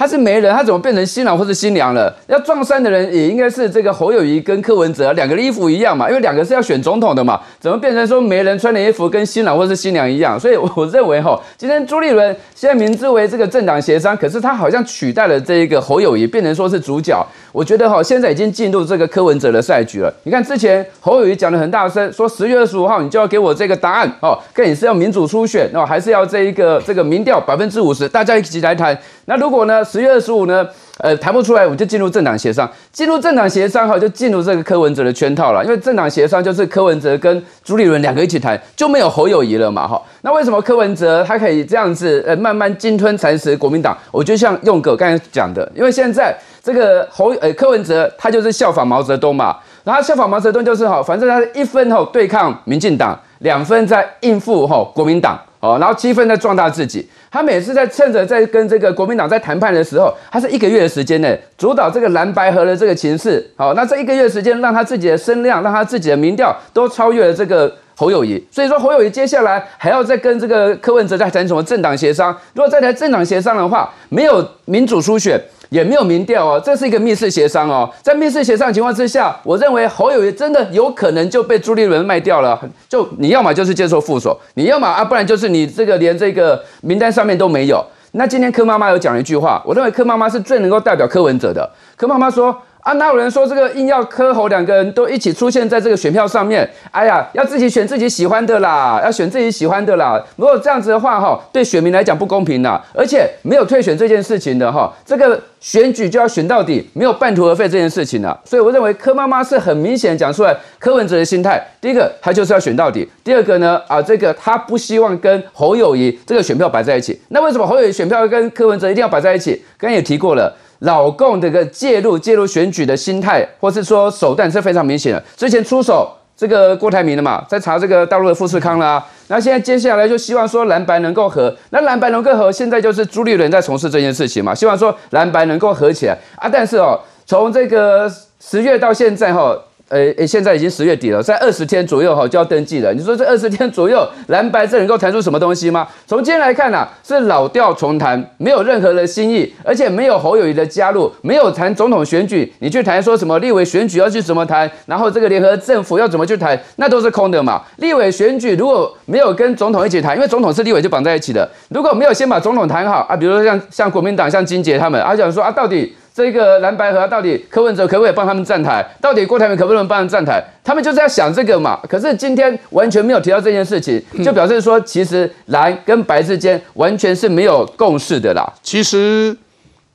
他是媒人，他怎么变成新郎或是新娘了？要撞衫的人也应该是这个侯友谊跟柯文哲两个的衣服一样嘛，因为两个是要选总统的嘛，怎么变成说媒人穿的衣服跟新郎或是新娘一样？所以我认为哈，今天朱立伦现在名之为这个政党协商，可是他好像取代了这一个侯友谊，变成说是主角。我觉得哈，现在已经进入这个柯文哲的赛局了。你看之前侯友谊讲的很大声，说十月二十五号你就要给我这个答案哦，看你是要民主初选哦，还是要这一个这个民调百分之五十，大家一起来谈。那如果呢？十月二十五呢？呃，谈不出来，我们就进入政党协商。进入政党协商哈，就进入这个柯文哲的圈套了。因为政党协商就是柯文哲跟朱立伦两个一起谈，就没有侯友谊了嘛哈。那为什么柯文哲他可以这样子呃慢慢鲸吞蚕食国民党？我就像用哥刚才讲的，因为现在这个侯呃柯文哲他就是效仿毛泽东嘛，然后效仿毛泽东就是哈，反正他一分吼对抗民进党，两分在应付吼国民党哦，然后积分在壮大自己。他每次在趁着在跟这个国民党在谈判的时候，他是一个月的时间内，主导这个蓝白河的这个情势。好，那这一个月时间，让他自己的声量，让他自己的民调都超越了这个侯友谊。所以说，侯友谊接下来还要再跟这个柯文哲在谈什么政党协商？如果再谈政党协商的话，没有民主初选。也没有民调哦，这是一个密室协商哦。在密室协商的情况之下，我认为侯友谊真的有可能就被朱立伦卖掉了。就你要么就是接受副手，你要么啊，不然就是你这个连这个名单上面都没有。那今天柯妈妈有讲一句话，我认为柯妈妈是最能够代表柯文哲的。柯妈妈说。啊，哪有人说这个硬要柯侯两个人都一起出现在这个选票上面？哎呀，要自己选自己喜欢的啦，要选自己喜欢的啦。如果这样子的话，哈，对选民来讲不公平啦，而且没有退选这件事情的哈，这个选举就要选到底，没有半途而废这件事情了。所以我认为柯妈妈是很明显讲出来柯文哲的心态。第一个，他就是要选到底；第二个呢，啊，这个他不希望跟侯友谊这个选票摆在一起。那为什么侯友谊选票跟柯文哲一定要摆在一起？刚刚也提过了。老共这个介入介入选举的心态，或是说手段是非常明显的。之前出手这个郭台铭了嘛，在查这个大陆的富士康啦。那现在接下来就希望说蓝白能够和，那蓝白能够和，现在就是朱立伦在从事这件事情嘛，希望说蓝白能够合起来啊。但是哦，从这个十月到现在哈。呃，现在已经十月底了，在二十天左右哈就要登记了。你说这二十天左右，蓝白这能够谈出什么东西吗？从今天来看呢，是老调重弹，没有任何的新意，而且没有侯友谊的加入，没有谈总统选举，你去谈说什么立委选举要去怎么谈，然后这个联合政府要怎么去谈，那都是空的嘛。立委选举如果没有跟总统一起谈，因为总统是立委就绑在一起的，如果没有先把总统谈好啊，比如说像像国民党像金杰他们，啊想说啊到底。这个蓝白河到底柯文哲可不可以帮他们站台？到底郭台铭可不能帮他们站台？他们就是要想这个嘛。可是今天完全没有提到这件事情，就表示说，其实蓝跟白之间完全是没有共识的啦。其实，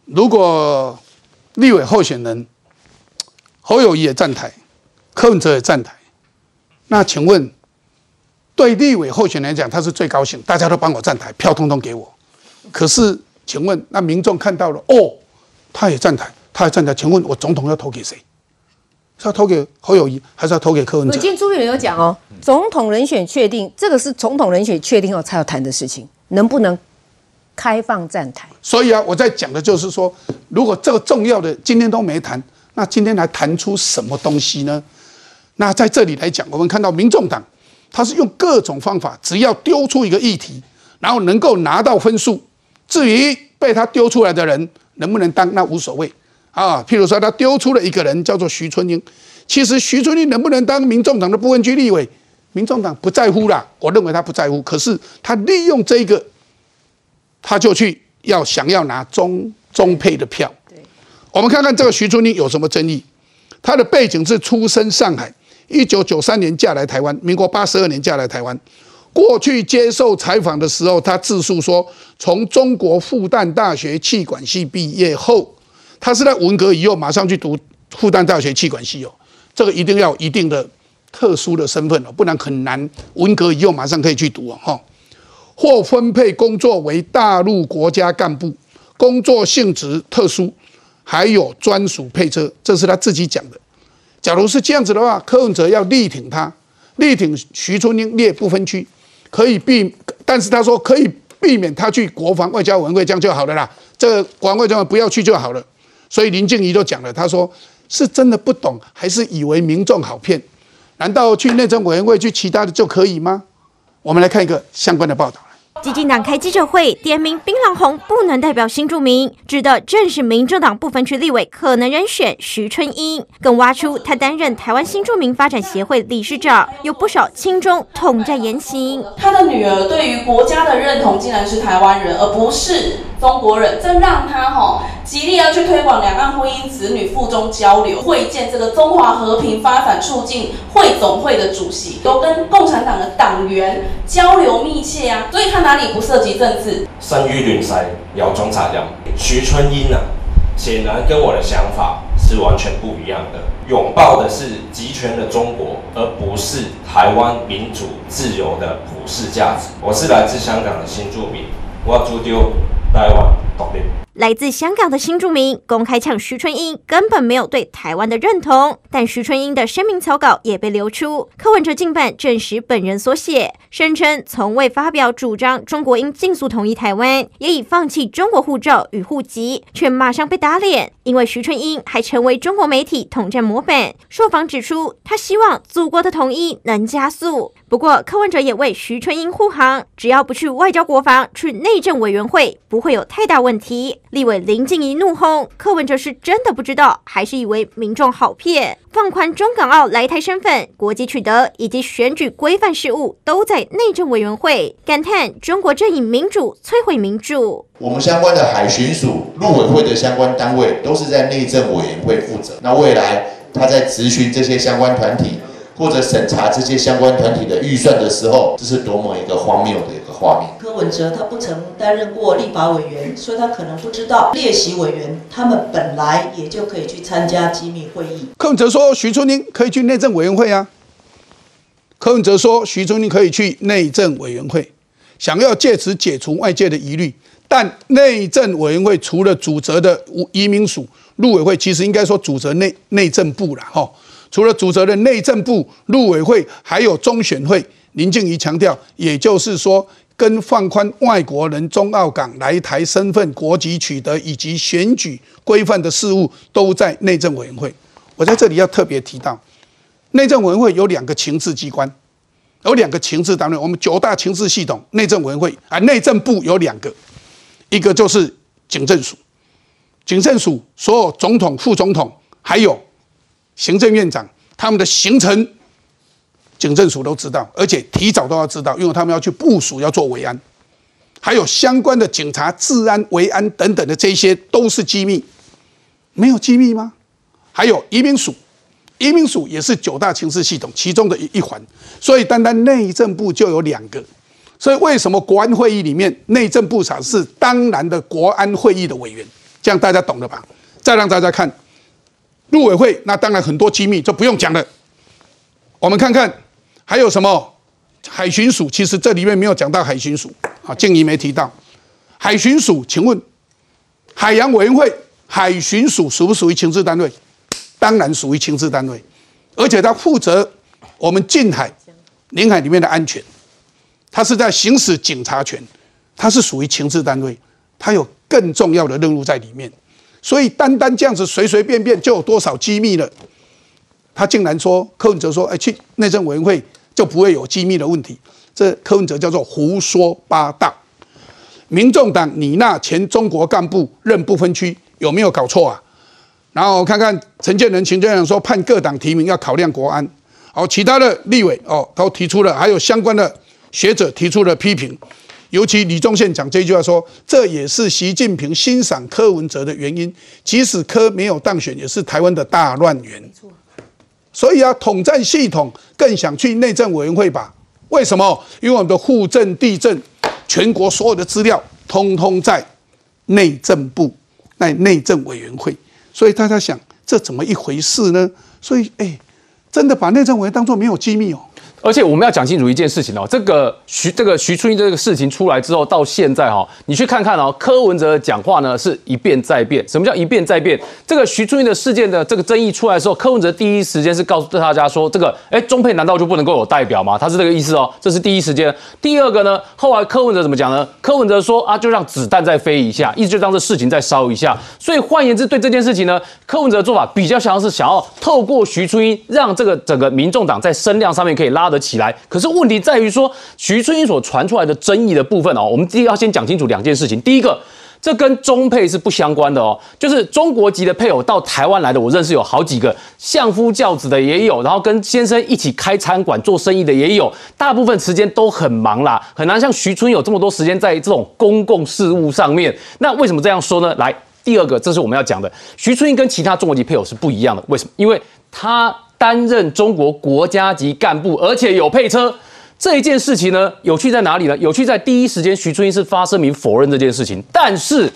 如果立委候选人侯友谊也站台，柯文哲也站台，那请问，对立委候选人来讲，他是最高兴，大家都帮我站台，票通通给我。可是，请问那民众看到了哦？他也站台，他也站台。请问我总统要投给谁？是要投给侯友谊，还是要投给柯文哲？今天朱立伦有讲哦，总统人选确定，这个是总统人选确定后才要谈的事情，能不能开放站台？所以啊，我在讲的就是说，如果这个重要的今天都没谈，那今天来谈出什么东西呢？那在这里来讲，我们看到民众党，他是用各种方法，只要丢出一个议题，然后能够拿到分数，至于被他丢出来的人。能不能当那无所谓啊？譬如说，他丢出了一个人叫做徐春英，其实徐春英能不能当民众党的部分区立委，民众党不在乎啦。我认为他不在乎，可是他利用这个，他就去要想要拿中中配的票。我们看看这个徐春英有什么争议？他的背景是出生上海，一九九三年嫁来台湾，民国八十二年嫁来台湾。过去接受采访的时候，他自述说，从中国复旦大学气管系毕业后，他是在文革以后马上去读复旦大学气管系哦，这个一定要一定的特殊的身份哦，不然很难文革以后马上可以去读哦哈。或分配工作为大陆国家干部，工作性质特殊，还有专属配车，这是他自己讲的。假如是这样子的话，柯文哲要力挺他，力挺徐春英列不分区。可以避，但是他说可以避免他去国防外交委员会这样就好了啦。这个国防外交不要去就好了。所以林静怡都讲了，他说是真的不懂，还是以为民众好骗？难道去内政委员会去其他的就可以吗？我们来看一个相关的报道。激进党开记者会，点名槟榔红不能代表新住民，指的正是民政党部分区立委可能人选徐春英，更挖出他担任台湾新住民发展协会理事长，有不少亲中统战言行。他的女儿对于国家的认同竟然是台湾人，而不是中国人，这让他哈极力要去推广两岸婚姻、子女附中交流，会见这个中华和平发展促进会总会的主席，都跟共产党的党员交流密切啊，所以他拿。哪里不涉及政治？生于乱世有种材料。徐春英啊，显然跟我的想法是完全不一样的。拥抱的是集权的中国，而不是台湾民主自由的普世价值。我是来自香港的新住民，我要注丢台湾独立。来自香港的新住民公开呛徐春英根本没有对台湾的认同，但徐春英的声明草稿也被流出，柯文哲近版证实本人所写，声称从未发表主张中国应尽速统一台湾，也已放弃中国护照与户籍，却马上被打脸，因为徐春英还成为中国媒体统战模板。受访指出，他希望祖国的统一能加速。不过柯文哲也为徐春英护航，只要不去外交国防，去内政委员会，不会有太大问题。立委林静怡怒轰柯文哲是真的不知道，还是以为民众好骗？放宽中港澳来台身份、国籍取得以及选举规范事务，都在内政委员会。感叹中国正以民主摧毁民主。我们相关的海巡署、陆委会的相关单位，都是在内政委员会负责。那未来他在咨询这些相关团体。或者审查这些相关团体的预算的时候，这是多么一个荒谬的画面。柯文哲他不曾担任过立法委员，所以他可能不知道列席委员他们本来也就可以去参加机密会议。柯文哲说徐春英可以去内政委员会啊。柯文哲说徐春英可以去内政委员会，想要借此解除外界的疑虑。但内政委员会除了主责的移民署、陆委会，其实应该说主责内内政部了哈。除了主责的内政部、陆委会，还有中选会。林静怡强调，也就是说，跟放宽外国人中澳港来台身份、国籍取得以及选举规范的事务，都在内政委员会。我在这里要特别提到，内政委员会有两个情治机关，有两个情治单位。我们九大情治系统，内政委员会啊，内政部有两个，一个就是警政署，警政署所有总统、副总统还有行政院长他们的行程。警政署都知道，而且提早都要知道，因为他们要去部署，要做维安，还有相关的警察、治安、维安等等的这些都是机密，没有机密吗？还有移民署，移民署也是九大情势系统其中的一一环，所以单单内政部就有两个，所以为什么国安会议里面内政部长是当然的国安会议的委员？这样大家懂了吧？再让大家看陆委会，那当然很多机密就不用讲了，我们看看。还有什么海巡署？其实这里面没有讲到海巡署啊，静怡没提到海巡署。请问海洋委员会海巡署属不属于情治单位？当然属于情治单位，而且他负责我们近海、领海里面的安全，他是在行使警察权，他是属于情治单位，他有更重要的任务在里面。所以单单这样子随随便便就有多少机密了？他竟然说柯文哲说：“哎，去内政委员会。”就不会有机密的问题。这柯文哲叫做胡说八道。民众党你那前中国干部任不分区，有没有搞错啊？然后看看陈建仁、秦建仁说判各党提名要考量国安。好，其他的立委哦都提出了，还有相关的学者提出了批评。尤其李宗宪讲这句话说，这也是习近平欣赏柯文哲的原因。即使柯没有当选，也是台湾的大乱源。所以啊，统战系统更想去内政委员会吧？为什么？因为我们的户政、地政，全国所有的资料，通通在内政部、在内政委员会。所以大家想，这怎么一回事呢？所以，哎，真的把内政委员当作没有机密哦。而且我们要讲清楚一件事情哦，这个徐这个徐春英这个事情出来之后，到现在哈，你去看看哦，柯文哲讲话呢是一变再变。什么叫一变再变？这个徐春英的事件的这个争议出来的时候，柯文哲第一时间是告诉大家说，这个哎中配难道就不能够有代表吗？他是这个意思哦，这是第一时间。第二个呢，后来柯文哲怎么讲呢？柯文哲说啊，就让子弹再飞一下，意思就当这事情再烧一下。所以换言之，对这件事情呢，柯文哲的做法比较像是想要透过徐春英，让这个整个民众党在声量上面可以拉得起来。可是。问题在于说，徐春英所传出来的争议的部分哦，我们第一要先讲清楚两件事情。第一个，这跟中配是不相关的哦，就是中国籍的配偶到台湾来的，我认识有好几个，相夫教子的也有，然后跟先生一起开餐馆做生意的也有，大部分时间都很忙啦，很难像徐春有这么多时间在这种公共事务上面。那为什么这样说呢？来，第二个，这是我们要讲的，徐春英跟其他中国籍配偶是不一样的，为什么？因为他担任中国国家级干部，而且有配车。这一件事情呢，有趣在哪里呢？有趣在第一时间，徐春英是发声明否认这件事情，但是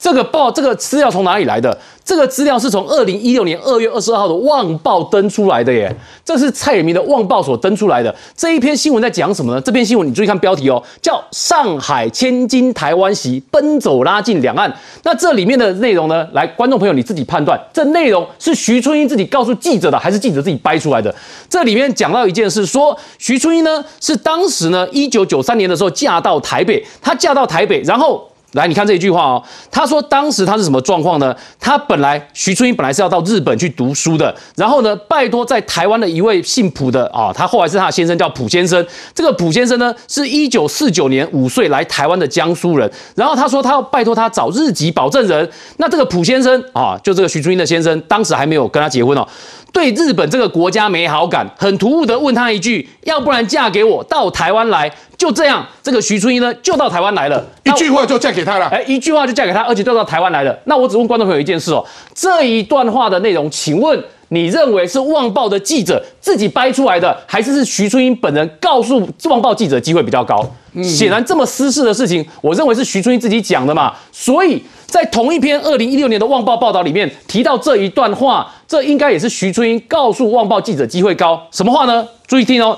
这个报这个资料从哪里来的？这个资料是从二零一六年二月二十二号的《旺报》登出来的耶，这是蔡衍明的《旺报》所登出来的这一篇新闻在讲什么呢？这篇新闻你注意看标题哦，叫《上海千金台湾席，奔走拉近两岸》。那这里面的内容呢，来观众朋友你自己判断，这内容是徐春英自己告诉记者的，还是记者自己掰出来的？这里面讲到一件事，说徐春英呢是当时呢一九九三年的时候嫁到台北，她嫁到台北，然后。来，你看这一句话哦。他说当时他是什么状况呢？他本来徐春英本来是要到日本去读书的，然后呢，拜托在台湾的一位姓蒲的啊，他后来是他的先生叫蒲先生。这个蒲先生呢，是一九四九年五岁来台湾的江苏人。然后他说他要拜托他找日籍保证人。那这个蒲先生啊，就这个徐春英的先生，当时还没有跟他结婚哦。对日本这个国家没好感，很突兀的问他一句：“要不然嫁给我到台湾来？”就这样，这个徐春英呢就到台湾来了，一句话就嫁给他了。哎，一句话就嫁给他，而且就到台湾来了。那我只问观众朋友一件事哦，这一段话的内容，请问你认为是《旺报》的记者自己掰出来的，还是是徐春英本人告诉《旺报》记者机会比较高？显然这么私事的事情，我认为是徐春英自己讲的嘛，所以。在同一篇二零一六年的《旺报》报道里面提到这一段话，这应该也是徐春英告诉《旺报》记者机会高什么话呢？注意听哦，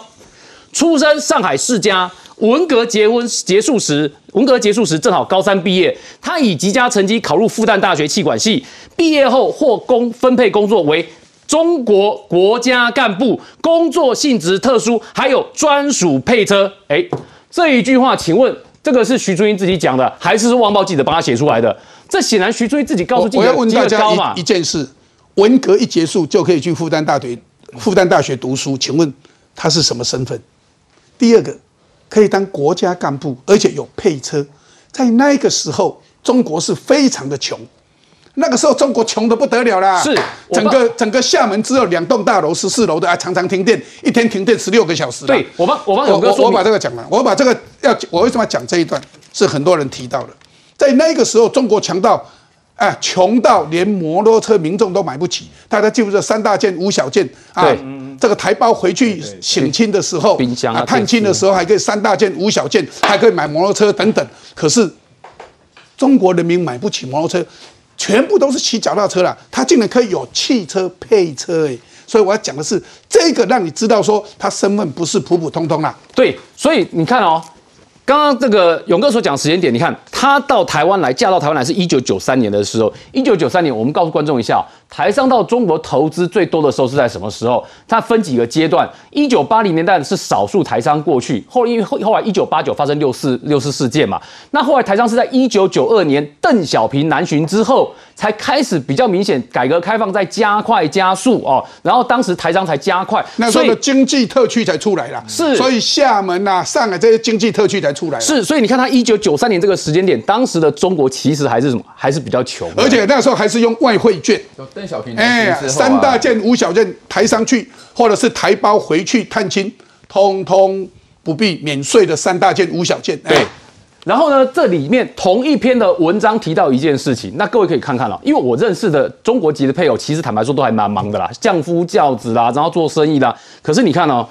出身上海世家，文革结婚结束时，文革结束时正好高三毕业，他以极佳成绩考入复旦大学气管系，毕业后获工分配工作为中国国家干部工作性质特殊，还有专属配车。哎，这一句话，请问这个是徐春英自己讲的，还是汪报记者帮他写出来的？这显然徐春英自己告诉记者，我要问大家一一件事：文革一结束就可以去复旦大学、复旦大学读书，请问他是什么身份？第二个，可以当国家干部，而且有配车。在那个时候，中国是非常的穷，那个时候中国穷的不得了啦。是整个整个厦门只有两栋大楼，十四楼的，啊，常常停电，一天停电十六个小时啦。对我帮我帮我哥说我把这个讲完，我把这个要我为什么要讲这一段？是很多人提到的，在那个时候，中国强到啊，穷到连摩托车民众都买不起。大家记不记得三大件、五小件啊对？这个台胞回去省亲的时候，冰箱啊探亲的时候还可以三大件、五小件，还可以买摩托车等等。可是中国人民买不起摩托车，全部都是骑脚踏车啦，他竟然可以有汽车配车哎！所以我要讲的是这个，让你知道说他身份不是普普通通啦。对，所以你看哦，刚刚这个勇哥所讲时间点，你看他到台湾来，嫁到台湾来是一九九三年的时候。一九九三年，我们告诉观众一下，台商到中国投资最多的时候是在什么时候？它分几个阶段。一九八零年代是少数台商过去，后因为后后来一九八九发生六四六四事件嘛，那后来台商是在一九九二年邓小平南巡之后，才开始比较明显改革开放在加快加速哦，然后当时台商才加快，那时候的经济特区才出来了，是所以厦门呐、上海这些经济特区才出来啦。是，所以你看，他一九九三年这个时间点，当时的中国其实还是什么，还是比较穷，而且那时候还是用外汇券，邓小平哎南巡之后啊三大件、五小件，抬上去或者是台胞回去探亲，通通不必免税的三大件、五小件。哎对。然后呢，这里面同一篇的文章提到一件事情，那各位可以看看了，因为我认识的中国籍的配偶，其实坦白说都还蛮忙的啦，相夫教子啦，然后做生意啦。可是你看哦，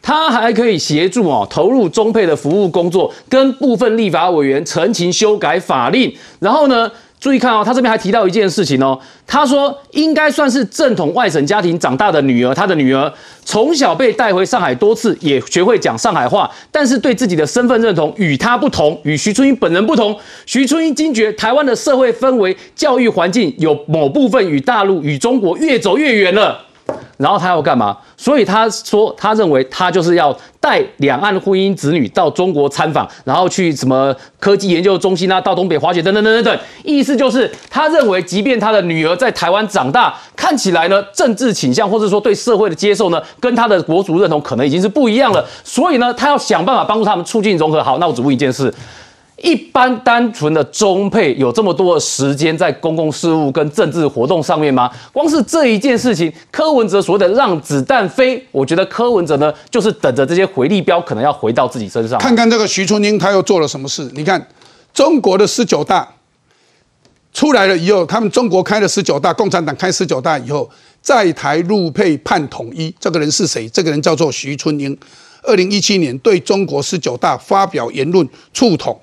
他还可以协助哦，投入中配的服务工作，跟部分立法委员陈情修改法令。然后呢，注意看哦，他这边还提到一件事情哦，他说应该算是正统外省家庭长大的女儿，他的女儿从小被带回上海多次，也学会讲上海话，但是对自己的身份认同与他不同，与徐春英本人不同。徐春英惊觉台湾的社会氛围、教育环境有某部分与大陆、与中国越走越远了。然后他要干嘛？所以他说，他认为他就是要带两岸婚姻子女到中国参访，然后去什么科技研究中心啊，到东北滑雪等等等等等。意思就是，他认为，即便他的女儿在台湾长大，看起来呢，政治倾向或者说对社会的接受呢，跟他的国族认同可能已经是不一样了。所以呢，他要想办法帮助他们促进融合。好，那我只问一件事。一般单纯的中配有这么多的时间在公共事务跟政治活动上面吗？光是这一件事情，柯文哲所谓的让子弹飞，我觉得柯文哲呢，就是等着这些回力镖可能要回到自己身上。看看这个徐春英，他又做了什么事？你看，中国的十九大出来了以后，他们中国开了十九大，共产党开十九大以后，在台陆配判统一，这个人是谁？这个人叫做徐春英。二零一七年对中国十九大发表言论触统，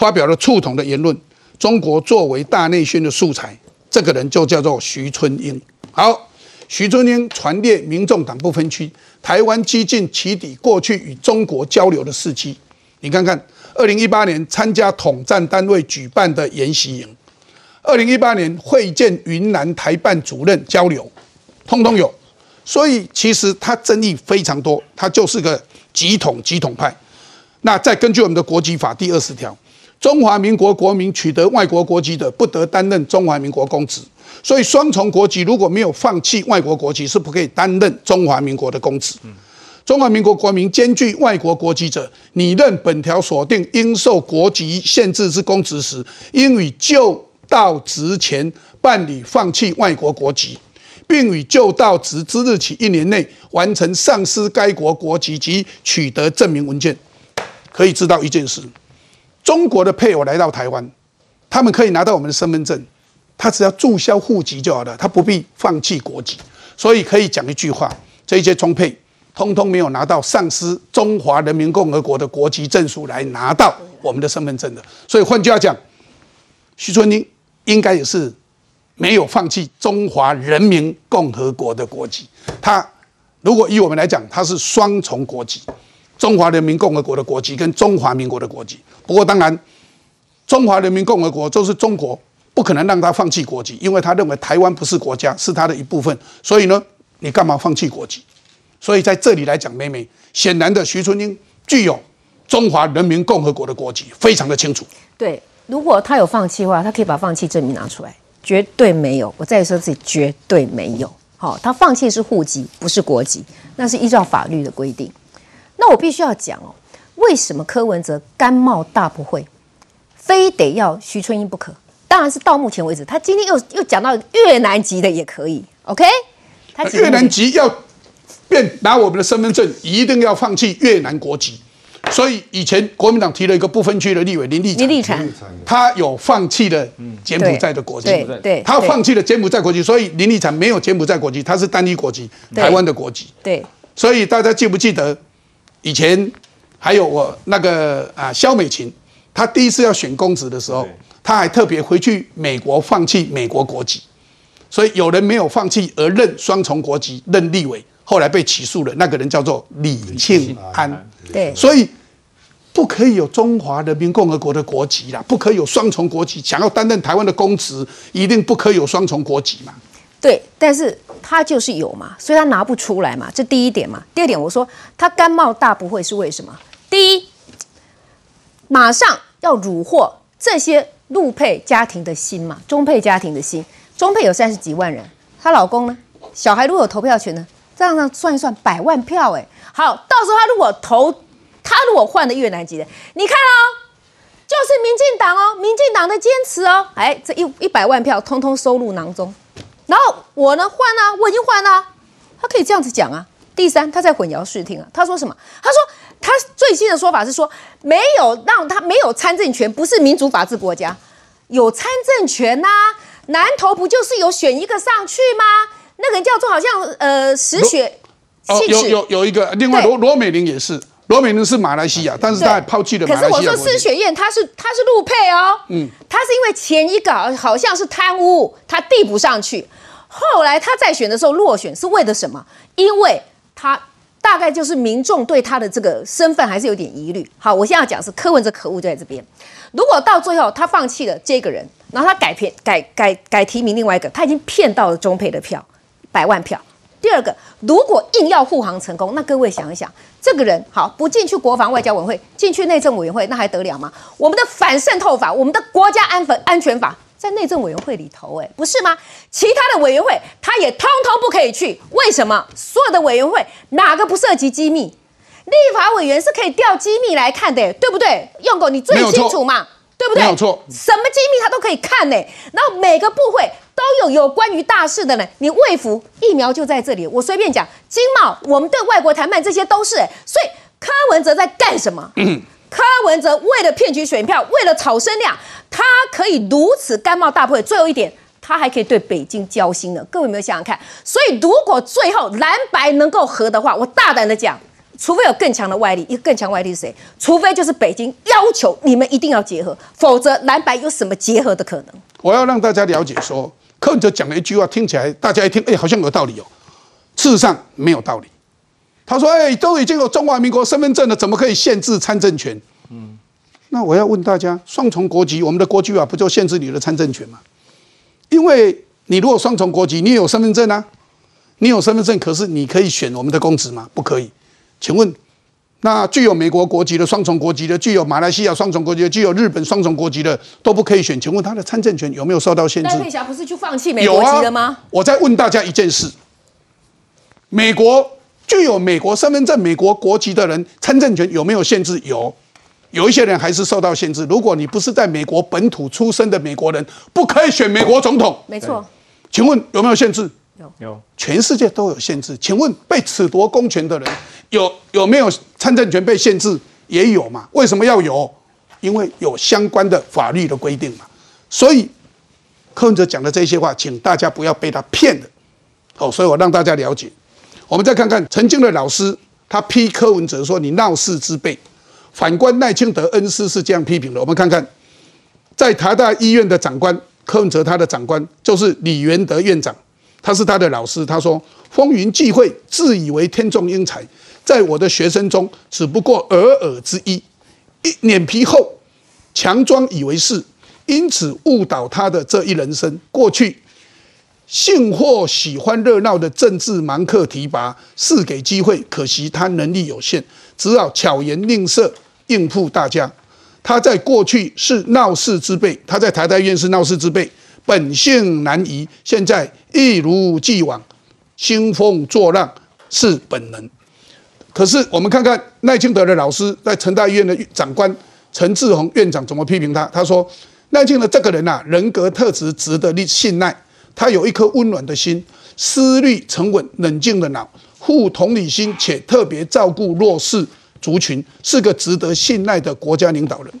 发表了触统的言论。中国作为大内宣的素材，这个人就叫做徐春英。好，徐春英传列民众党不分区，台湾激进起底过去与中国交流的事迹。你看看，二零一八年参加统战单位举办的研习营，二零一八年会见云南台办主任交流，通通有。所以其实他争议非常多，他就是个极统极统派。那再根据我们的国籍法第二十条，中华民国国民取得外国国籍的，不得担任中华民国公职。所以双重国籍如果没有放弃外国国籍，是不可以担任中华民国的公职。中华民国国民兼具外国国籍者，拟任本条所定应受国籍限制之公职时，应与就到职前办理放弃外国国籍。并与就到职之日起一年内完成丧失该国国籍及取得证明文件。可以知道一件事：中国的配偶来到台湾，他们可以拿到我们的身份证，他只要注销户籍就好了，他不必放弃国籍。所以可以讲一句话：这些中配通通没有拿到丧失中华人民共和国的国籍证书来拿到我们的身份证的。所以换句话讲，徐春英应该也是。没有放弃中华人民共和国的国籍，他如果以我们来讲，他是双重国籍，中华人民共和国的国籍跟中华民国的国籍。不过当然，中华人民共和国就是中国不可能让他放弃国籍，因为他认为台湾不是国家，是他的一部分。所以呢，你干嘛放弃国籍？所以在这里来讲，妹妹显然的，徐春英具有中华人民共和国的国籍，非常的清楚。对，如果他有放弃的话，他可以把放弃证明拿出来，绝对没有。我再说自己绝对没有。好，他放弃是户籍，不是国籍，那是依照法律的规定。那我必须要讲哦，为什么柯文哲甘冒大不讳，非得要徐春英不可？当然是到目前为止，他今天又又讲到越南籍的也可以，OK？他越南籍要变拿我们的身份证，一定要放弃越南国籍。所以以前国民党提了一个不分区的立委林立林立产，他有放弃了柬埔寨的国籍，对对，他放弃了柬埔寨国籍，所以林立产没有柬埔寨国籍，他是单一国籍，台湾的国籍。对，所以大家记不记得以前还有我那个啊萧美琴，她第一次要选公职的时候，她还特别回去美国放弃美国国籍，所以有人没有放弃而认双重国籍认立委，后来被起诉了，那个人叫做李庆安。对，所以不可以有中华人民共和国的国籍啦，不可以有双重国籍。想要担任台湾的公职，一定不可以有双重国籍嘛。对，但是他就是有嘛，所以他拿不出来嘛，这第一点嘛。第二点，我说他甘冒大不讳是为什么？第一，马上要虏获这些陆配家庭的心嘛，中配家庭的心。中配有三十几万人，她老公呢，小孩如果有投票权呢，这样呢算一算，百万票哎。好，到时候他如果投，他如果换了越南籍的，你看哦，就是民进党哦，民进党的坚持哦，哎，这一一百万票通通收入囊中。然后我呢换啊，我已经换了，他可以这样子讲啊。第三，他在混淆视听啊，他说什么？他说他最新的说法是说，没有让他没有参政权，不是民主法治国家，有参政权呐。南投不就是有选一个上去吗？那个叫做好像呃石雪。哦，有有有一个，另外罗罗美玲也是，罗美玲是马来西亚，但是他抛弃了马来西亚。可是我说施雪燕，她是她是陆配哦，嗯，她是因为前一个好像是贪污，她递不上去，后来她在选的时候落选，是为了什么？因为她大概就是民众对她的这个身份还是有点疑虑。好，我现在要讲是柯文哲可恶就在这边，如果到最后他放弃了这个人，然后他改骗改改改提名另外一个，他已经骗到了中配的票，百万票。第二个，如果硬要护航成功，那各位想一想，这个人好不进去国防外交委员会，进去内政委员会，那还得了吗？我们的反渗透法，我们的国家安全安全法在内政委员会里头，哎，不是吗？其他的委员会他也通通不可以去，为什么？所有的委员会哪个不涉及机密？立法委员是可以调机密来看的，对不对？用过你最清楚嘛？对不对？没有错，什么机密他都可以看呢。然后每个部会。都有有关于大事的呢，你卫福疫苗就在这里，我随便讲，经贸我们对外国谈判这些都是，所以柯文哲在干什么？<clears throat> 柯文哲为了骗取选票，为了炒声量，他可以如此甘冒大不讳。最后一点，他还可以对北京交心呢。各位有没有想想看？所以如果最后蓝白能够合的话，我大胆的讲，除非有更强的外力，一个更强外力是谁？除非就是北京要求你们一定要结合，否则蓝白有什么结合的可能？我要让大家了解说。柯文哲讲了一句话，听起来大家一听，哎，好像有道理哦。事实上没有道理。他说：“哎，都已经有中华民国身份证了，怎么可以限制参政权？”嗯，那我要问大家，双重国籍，我们的国籍法不就限制你的参政权吗？因为你如果双重国籍，你有身份证啊，你有身份证，可是你可以选我们的公职吗？不可以。请问？那具有美国国籍的、双重国籍的、具有马来西亚双重国籍的、具有日本双重国籍的都不可以选。请问他的参政权有没有受到限制？戴佩霞不是就放弃美国籍了吗？我再问大家一件事：美国具有美国身份证、美国国籍的人参政权有没有限制？有，有一些人还是受到限制。如果你不是在美国本土出生的美国人，不可以选美国总统。没错。请问有没有限制？有。有。全世界都有限制。请问被褫夺公权的人？有有没有参政权被限制？也有嘛？为什么要有？因为有相关的法律的规定嘛。所以柯文哲讲的这些话，请大家不要被他骗了。哦，所以我让大家了解。我们再看看曾经的老师，他批柯文哲说你闹事之辈。反观赖清德恩师是这样批评的。我们看看，在台大医院的长官柯文哲，他的长官就是李元德院长，他是他的老师。他说风云际会，自以为天纵英才。在我的学生中，只不过尔尔之一，一脸皮厚，强装以为是，因此误导他的这一人生。过去幸或喜欢热闹的政治盲客提拔，是给机会，可惜他能力有限，只好巧言令色应付大家。他在过去是闹事之辈，他在台大院是闹事之辈，本性难移。现在一如既往，兴风作浪是本能。可是我们看看赖清德的老师在成大医院的长官陈志宏院长怎么批评他？他说赖清德这个人呐、人格特质值得信信赖，他有一颗温暖的心，思虑沉稳冷静的脑，护同理心且特别照顾弱势族群，是个值得信赖的国家领导人。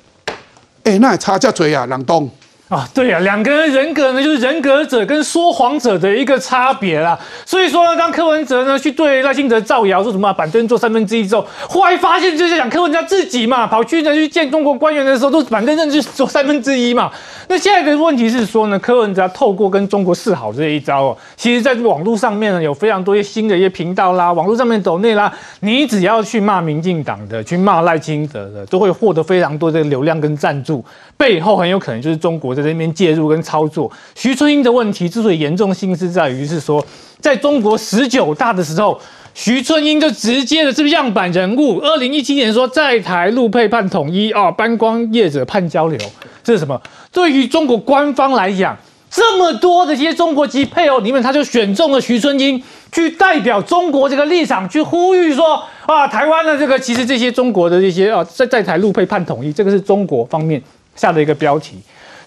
哎，那也差价嘴啊，朗东。啊，对呀、两个人人格呢，就是人格者跟说谎者的一个差别啦。所以说呢，当柯文哲呢去对赖清德造谣说什么板凳坐三分之一之后，后来发现就是讲柯文哲自己嘛，跑去呢去见中国官员的时候，都是板凳正去坐三分之一嘛。那现在的问题是说呢，柯文哲透过跟中国示好这一招哦，其实在网络上面呢有非常多一些新的一些频道啦，网络上面抖内啦，你只要去骂民进党的，去骂赖清德的，都会获得非常多的流量跟赞助，背后很有可能就是中国在这边介入跟操作。徐春英的问题之所以严重性是在于是说，在中国十九大的时候。徐春英就直接的是样板人物，二零一七年说在台陆配判统一啊，班光业者判交流，这是什么？对于中国官方来讲，这么多的这些中国籍配偶里面，他就选中了徐春英，去代表中国这个立场，去呼吁说啊，台湾的这个其实这些中国的这些啊，在在台陆配判统一，这个是中国方面下的一个标题。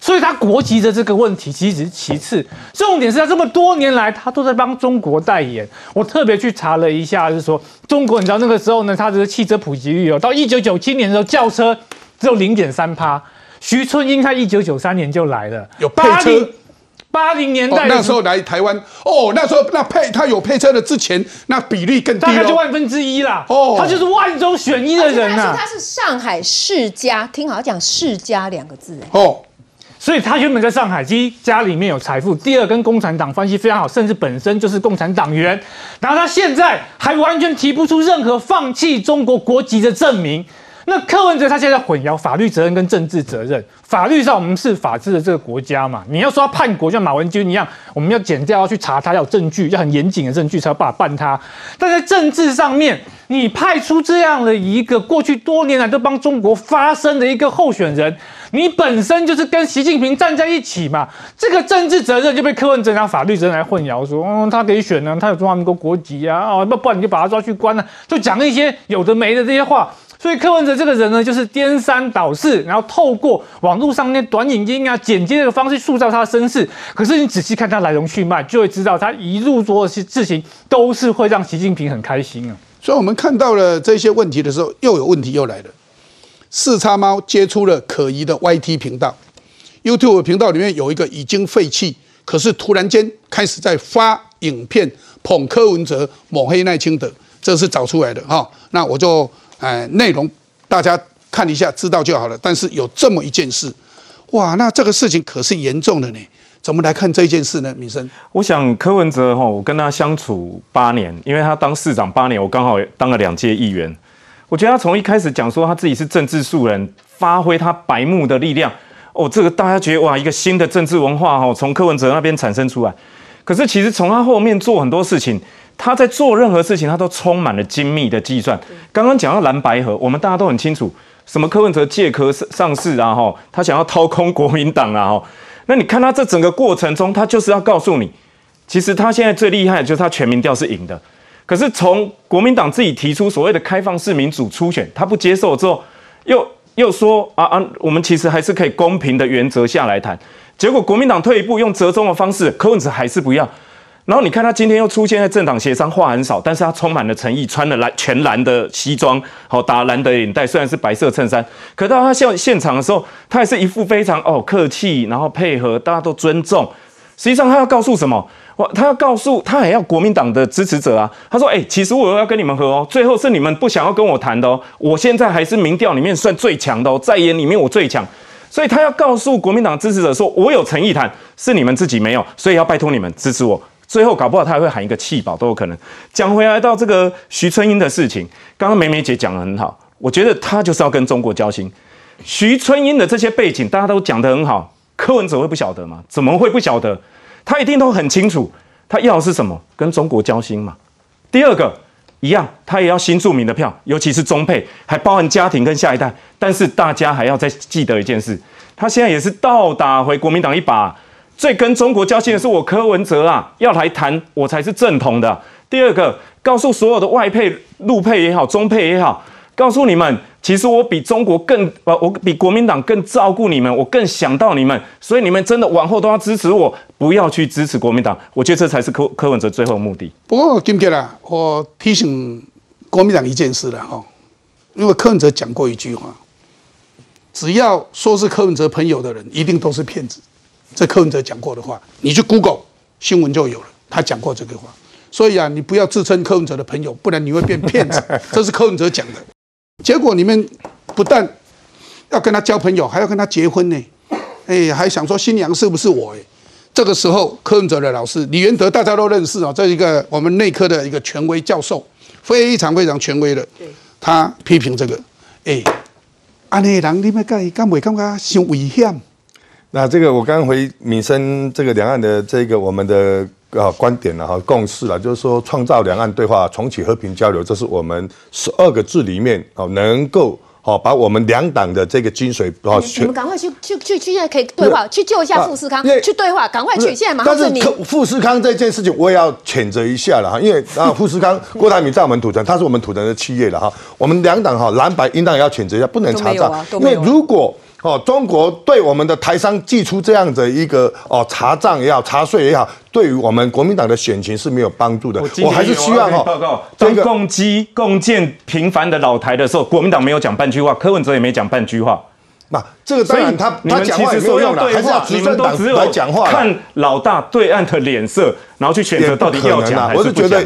所以他国籍的这个问题其实只是其次，重点是他这么多年来，他都在帮中国代言。我特别去查了一下，就是说中国，你知道那个时候呢，它的汽车普及率哦，到一九九七年的时候，轿车只有零点三趴。徐春英他一九九三年就来了，有配车。八零年代、哦、那时候来台湾哦，那时候那配他有配车的之前，那比例更低大概就万分之一啦。哦，他就是万中选一的人啊。他是上海世家，听好讲世家两个字哎。哦。所以他原本在上海，第一家里面有财富，第二跟共产党关系非常好，甚至本身就是共产党员。然后他现在还完全提不出任何放弃中国国籍的证明。那柯文哲他现在混淆法律责任跟政治责任。法律上我们是法治的这个国家嘛，你要说他叛国，像马文君一样，我们要检调要去查他，要有证据，要很严谨的证据才有办法办他。但在政治上面，你派出这样的一个过去多年来都帮中国发声的一个候选人。你本身就是跟习近平站在一起嘛，这个政治责任就被柯文哲拿法律责任来混淆，说，嗯，他可以选呢，他有中华民国国籍啊，哦，不不然你就把他抓去关了、啊，就讲一些有的没的这些话。所以柯文哲这个人呢，就是颠三倒四，然后透过网络上那短影音啊、剪接的方式塑造他的身世。可是你仔细看他来龙去脉，就会知道他一路做的事情都是会让习近平很开心啊。所以我们看到了这些问题的时候，又有问题又来了。四叉猫接出了可疑的 YT 频道，YouTube 频道里面有一个已经废弃，可是突然间开始在发影片捧柯文哲、抹黑赖清德，这是找出来的哈。那我就呃内容大家看一下，知道就好了。但是有这么一件事，哇，那这个事情可是严重的呢。怎么来看这件事呢？米生，我想柯文哲哈，我跟他相处八年，因为他当市长八年，我刚好当了两届议员。我觉得他从一开始讲说他自己是政治素人，发挥他白目的力量，哦，这个大家觉得哇，一个新的政治文化哈，从柯文哲那边产生出来。可是其实从他后面做很多事情，他在做任何事情，他都充满了精密的计算。刚刚讲到蓝白河，我们大家都很清楚，什么柯文哲借壳上市啊，哈，他想要掏空国民党啊，哈。那你看他这整个过程中，他就是要告诉你，其实他现在最厉害的就是他全民调是赢的。可是从国民党自己提出所谓的开放式民主初选，他不接受之后，又又说啊啊，我们其实还是可以公平的原则下来谈。结果国民党退一步，用折中的方式，柯文哲还是不要。然后你看他今天又出现在政党协商，话很少，但是他充满了诚意，穿了蓝全蓝的西装，好打蓝的领带，虽然是白色衬衫，可到他现现场的时候，他还是一副非常哦客气，然后配合，大家都尊重。实际上他要告诉什么？哇，他要告诉他还要国民党的支持者啊。他说：“哎、其实我要跟你们和哦，最后是你们不想要跟我谈的哦。我现在还是民调里面算最强的哦，在野里面我最强。所以他要告诉国民党支持者说，我有诚意谈，是你们自己没有，所以要拜托你们支持我。最后搞不好他还会喊一个弃保都有可能。讲回来到这个徐春英的事情，刚刚梅梅姐讲得很好，我觉得他就是要跟中国交心。徐春英的这些背景大家都讲得很好。”柯文哲会不晓得吗？怎么会不晓得？他一定都很清楚，他要的是什么？跟中国交心嘛。第二个一样，他也要新住民的票，尤其是中配，还包含家庭跟下一代。但是大家还要再记得一件事，他现在也是倒打回国民党一把。最跟中国交心的是我柯文哲啊，要来谈我才是正统的。第二个，告诉所有的外配、陆配也好，中配也好，告诉你们，其实我比中国更呃，我比国民党更照顾你们，我更想到你们，所以你们真的往后都要支持我，不要去支持国民党。我觉得这才是柯柯文哲最后的目的。不过今天啊，我提醒国民党一件事了哈，因为柯文哲讲过一句话，只要说是柯文哲朋友的人，一定都是骗子。这柯文哲讲过的话，你去 Google 新闻就有了，他讲过这个话。所以啊，你不要自称柯文哲的朋友，不然你会变骗子。<laughs> 这是柯文哲讲的。结果你们不但要跟他交朋友，还要跟他结婚呢。哎，还想说新娘是不是我？哎，这个时候柯文哲的老师李元德大家都认识啊，这一个我们内科的一个权威教授，非常非常权威的。他批评这个，哎，安内人你们干干未感觉伤危险？那这个我刚刚回民生这个两岸的这个我们的。啊，观点了哈，共识了，就是说创造两岸对话，重启和平交流，这是我们十二个字里面哦，能够哦把我们两党的这个精髓哦，你们赶快去去去去，现在可以对话，去救一下富士康，去对话，赶快去，现在马上但是富士康这件事情，我也要谴责一下了哈，因为啊，富士康郭台铭在我们土城，他是我们土城的企业了哈，我们两党哈蓝白应当也要谴责一下，不能查账，因为如果。哦，中国对我们的台商寄出这样的一个哦查账也好，查税也好，对于我们国民党的选情是没有帮助的。我还是希望哈，报告当共机共建平凡的老台的时候，国民党没有讲半句话，柯文哲也没讲半句话。那这个当然他他讲话也没有用了，还是要执政党来讲话，看老大对岸的脸色，然后去选择到底要讲还是不讲。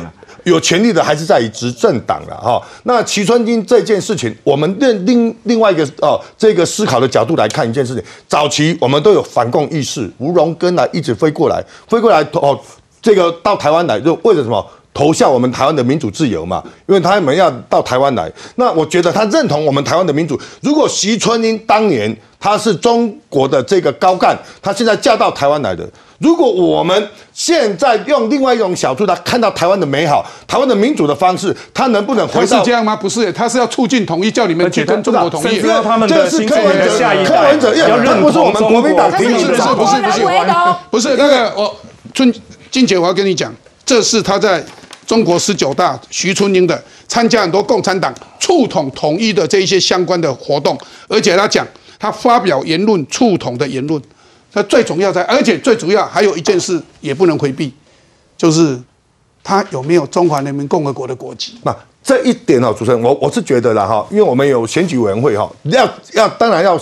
有权利的还是在于执政党了哈。那齐春英这件事情，我们另另另外一个哦，这个思考的角度来看一件事情。早期我们都有反共意识，吴荣根啊一直飞过来，飞过来哦，这个到台湾来就为了什么？投向我们台湾的民主自由嘛？因为他们要到台湾来。那我觉得他认同我们台湾的民主。如果徐春英当年他是中国的这个高干，他现在嫁到台湾来的。如果我们现在用另外一种角度，他看到台湾的美好，台湾的民主的方式，他能不能回到？是这样吗？不是，他是要促进统一，叫你们去跟中国统一。这是柯文哲，柯文哲要他不是我们国民党提名的，不是不是不是那个我春金姐，我要跟你讲，这是他在中国十九大徐春英的参加很多共产党促统统一的这一些相关的活动，而且他讲他发表言论促统的言论。他最重要在，而且最主要还有一件事也不能回避，就是他有没有中华人民共和国的国籍？那这一点哦，主持人，我我是觉得了哈，因为我们有选举委员会哈，要要当然要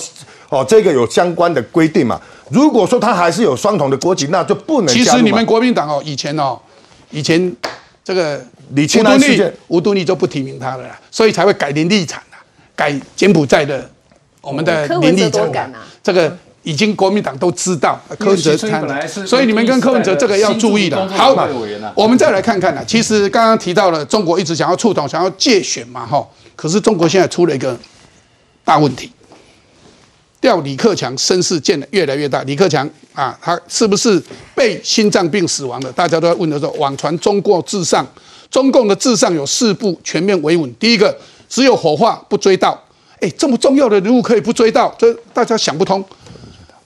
哦，这个有相关的规定嘛。如果说他还是有双重的国籍，那就不能。其实你们国民党哦，以前哦，以前这个李清东立吴敦义就不提名他了，所以才会改林立场啊，改柬埔寨的我们的林立场啊，这个。已经国民党都知道柯文哲参，所以你们跟柯文哲这个要注意了。好，我们再来看看呢。其实刚刚提到了中国一直想要触统，想要借选嘛，哈。可是中国现在出了一个大问题，调李克强声势渐越来越大。李克强啊，他是不是被心脏病死亡的？大家都在问的时候，网传中国至上，中共的至上有四步全面维稳。第一个，只有火化不追悼。哎，这么重要的人物可以不追悼，这大家想不通。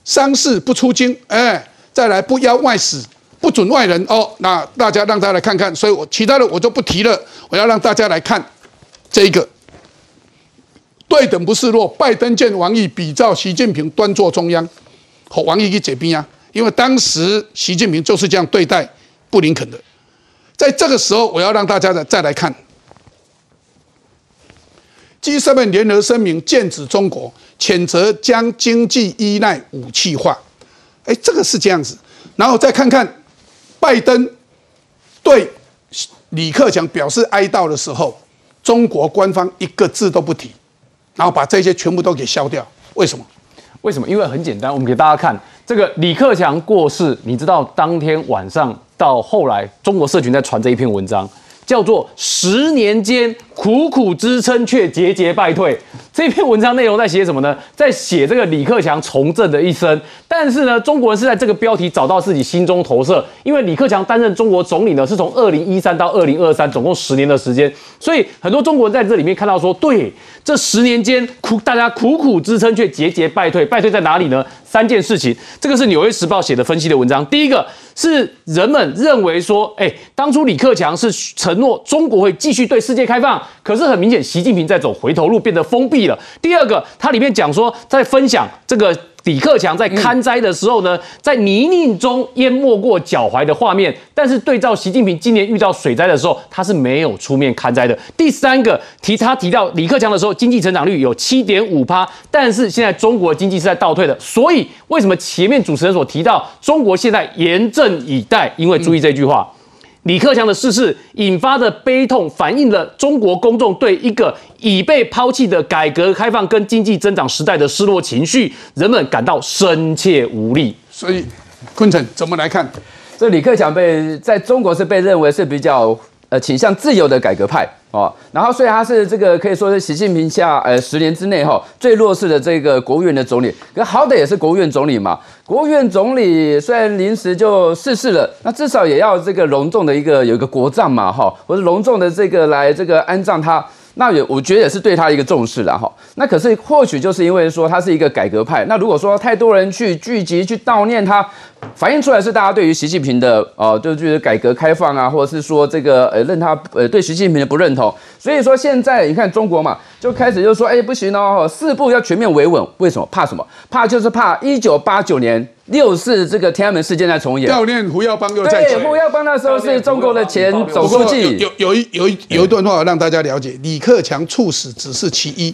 丧事不出京，哎，再来不邀外使，不准外人哦。那大家让大家来看看，所以我其他的我就不提了。我要让大家来看这一个对等不示弱。拜登见王毅，比照习近平端坐中央，和王毅去解冰啊。因为当时习近平就是这样对待布林肯的。在这个时候，我要让大家再再来看。G7 联合声明剑指中国，谴责将经济依赖武器化。哎，这个是这样子。然后再看看拜登对李克强表示哀悼的时候，中国官方一个字都不提，然后把这些全部都给消掉。为什么？为什么？因为很简单，我们给大家看这个李克强过世，你知道当天晚上到后来，中国社群在传这一篇文章。叫做“十年间苦苦支撑却节节败退”。这篇文章内容在写什么呢？在写这个李克强从政的一生。但是呢，中国人是在这个标题找到自己心中投射，因为李克强担任中国总理呢，是从二零一三到二零二三，总共十年的时间。所以很多中国人在这里面看到说，对，这十年间苦大家苦苦支撑却节节败退，败退在哪里呢？三件事情，这个是《纽约时报》写的分析的文章。第一个是人们认为说，哎，当初李克强是承诺中国会继续对世界开放，可是很明显，习近平在走回头路，变得封闭了。第二个，它里面讲说，在分享这个。李克强在看灾的时候呢，在泥泞中淹没过脚踝的画面，但是对照习近平今年遇到水灾的时候，他是没有出面看灾的。第三个提他提到李克强的时候，经济成长率有七点五趴，但是现在中国经济是在倒退的，所以为什么前面主持人所提到中国现在严阵以待？因为注意这句话。李克强的逝世引发的悲痛，反映了中国公众对一个已被抛弃的改革开放跟经济增长时代的失落情绪，人们感到深切无力。所以，昆城怎么来看？这李克强被在中国是被认为是比较呃倾向自由的改革派。哦，然后所以他是这个可以说是习近平下呃十年之内哈最弱势的这个国务院的总理，可好歹也是国务院总理嘛。国务院总理虽然临时就逝世了，那至少也要这个隆重的一个有一个国葬嘛哈，或者隆重的这个来这个安葬他。那也我觉得也是对他一个重视了哈。那可是或许就是因为说他是一个改革派，那如果说太多人去聚集去悼念他，反映出来是大家对于习近平的呃，就就是改革开放啊，或者是说这个呃认他呃对习近平的不认同。所以说现在你看中国嘛，就开始就说哎不行哦，四步要全面维稳，为什么？怕什么？怕就是怕一九八九年六四这个天安门事件在重演。悼念胡耀邦又在对，胡耀邦那时候是中国的前总书记。有有一有一有一段话让大家了解，李克强猝死只是其一，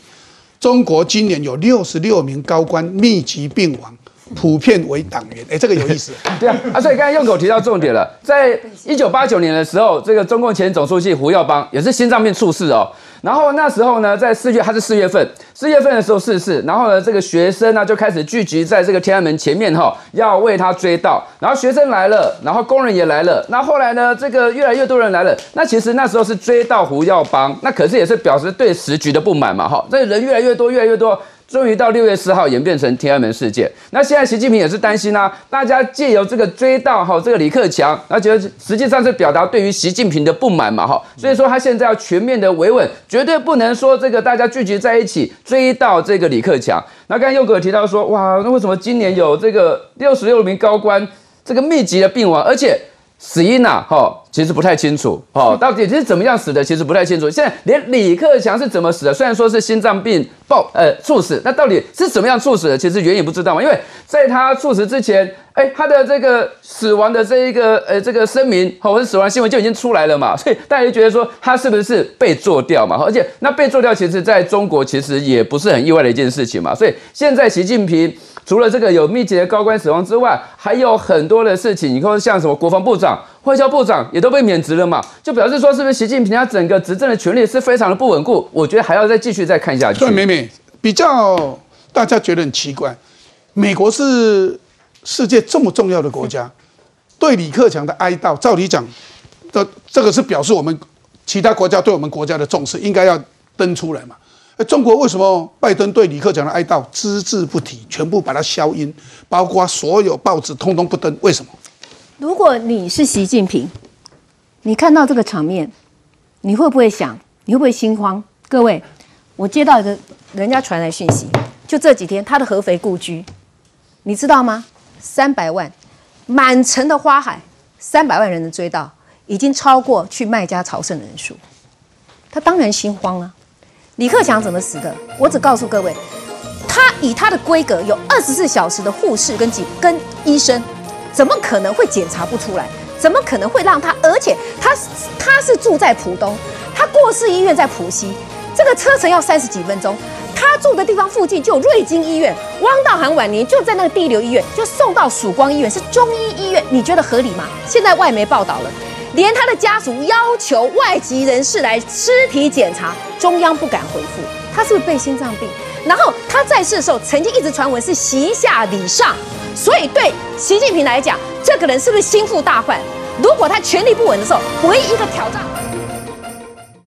中国今年有六十六名高官密集病亡。普遍为党员，哎，这个有意思。<laughs> 对啊，啊，所以刚才用口提到重点了，在一九八九年的时候，这个中共前总书记胡耀邦也是心脏病猝死哦。然后那时候呢，在四月，他是四月份，四月份的时候逝世。然后呢，这个学生呢就开始聚集在这个天安门前面哈，要为他追悼。然后学生来了，然后工人也来了。那后来呢，这个越来越多人来了。那其实那时候是追悼胡耀邦，那可是也是表示对时局的不满嘛哈。这人越来越多，越来越多。终于到六月四号演变成天安门事件，那现在习近平也是担心啊，大家借由这个追悼哈这个李克强，那觉得实际上是表达对于习近平的不满嘛哈，所以说他现在要全面的维稳，绝对不能说这个大家聚集在一起追悼这个李克强。那刚才佑哥提到说，哇，那为什么今年有这个六十六名高官这个密集的病亡，而且？死因呐，哈，其实不太清楚，哦，到底是怎么样死的，其实不太清楚。现在连李克强是怎么死的，虽然说是心脏病爆，呃，猝死，那到底是怎么样猝死的，其实原因不知道嘛。因为在他猝死之前，哎，他的这个死亡的这一个，呃，这个声明或者死亡新闻就已经出来了嘛，所以大家就觉得说他是不是被做掉嘛？而且那被做掉，其实在中国其实也不是很意外的一件事情嘛。所以现在习近平。除了这个有密集的高官死亡之外，还有很多的事情。你看，像什么国防部长、外交部长也都被免职了嘛，就表示说，是不是习近平他整个执政的权力是非常的不稳固？我觉得还要再继续再看下去。对，美美比较大家觉得很奇怪，美国是世界这么重要的国家，对李克强的哀悼，照理讲，这这个是表示我们其他国家对我们国家的重视，应该要登出来嘛。中国为什么拜登对李克强的哀悼只字不提，全部把它消音，包括所有报纸通通不登？为什么？如果你是习近平，你看到这个场面，你会不会想？你会不会心慌？各位，我接到一个人家传来讯息，就这几天他的合肥故居，你知道吗？三百万，满城的花海，三百万人的追悼，已经超过去麦家朝圣的人数，他当然心慌了。李克强怎么死的？我只告诉各位，他以他的规格有二十四小时的护士跟几跟医生，怎么可能会检查不出来？怎么可能会让他？而且他他是住在浦东，他过世医院在浦西，这个车程要三十几分钟。他住的地方附近就有瑞金医院，汪道涵晚年就在那个地流医院，就送到曙光医院，是中医医院。你觉得合理吗？现在外媒报道了。连他的家属要求外籍人士来尸体检查，中央不敢回复。他是不是被心脏病？然后他在世的时候，曾经一直传闻是膝下礼上，所以对习近平来讲，这个人是不是心腹大患？如果他权力不稳的时候，唯一一个挑战。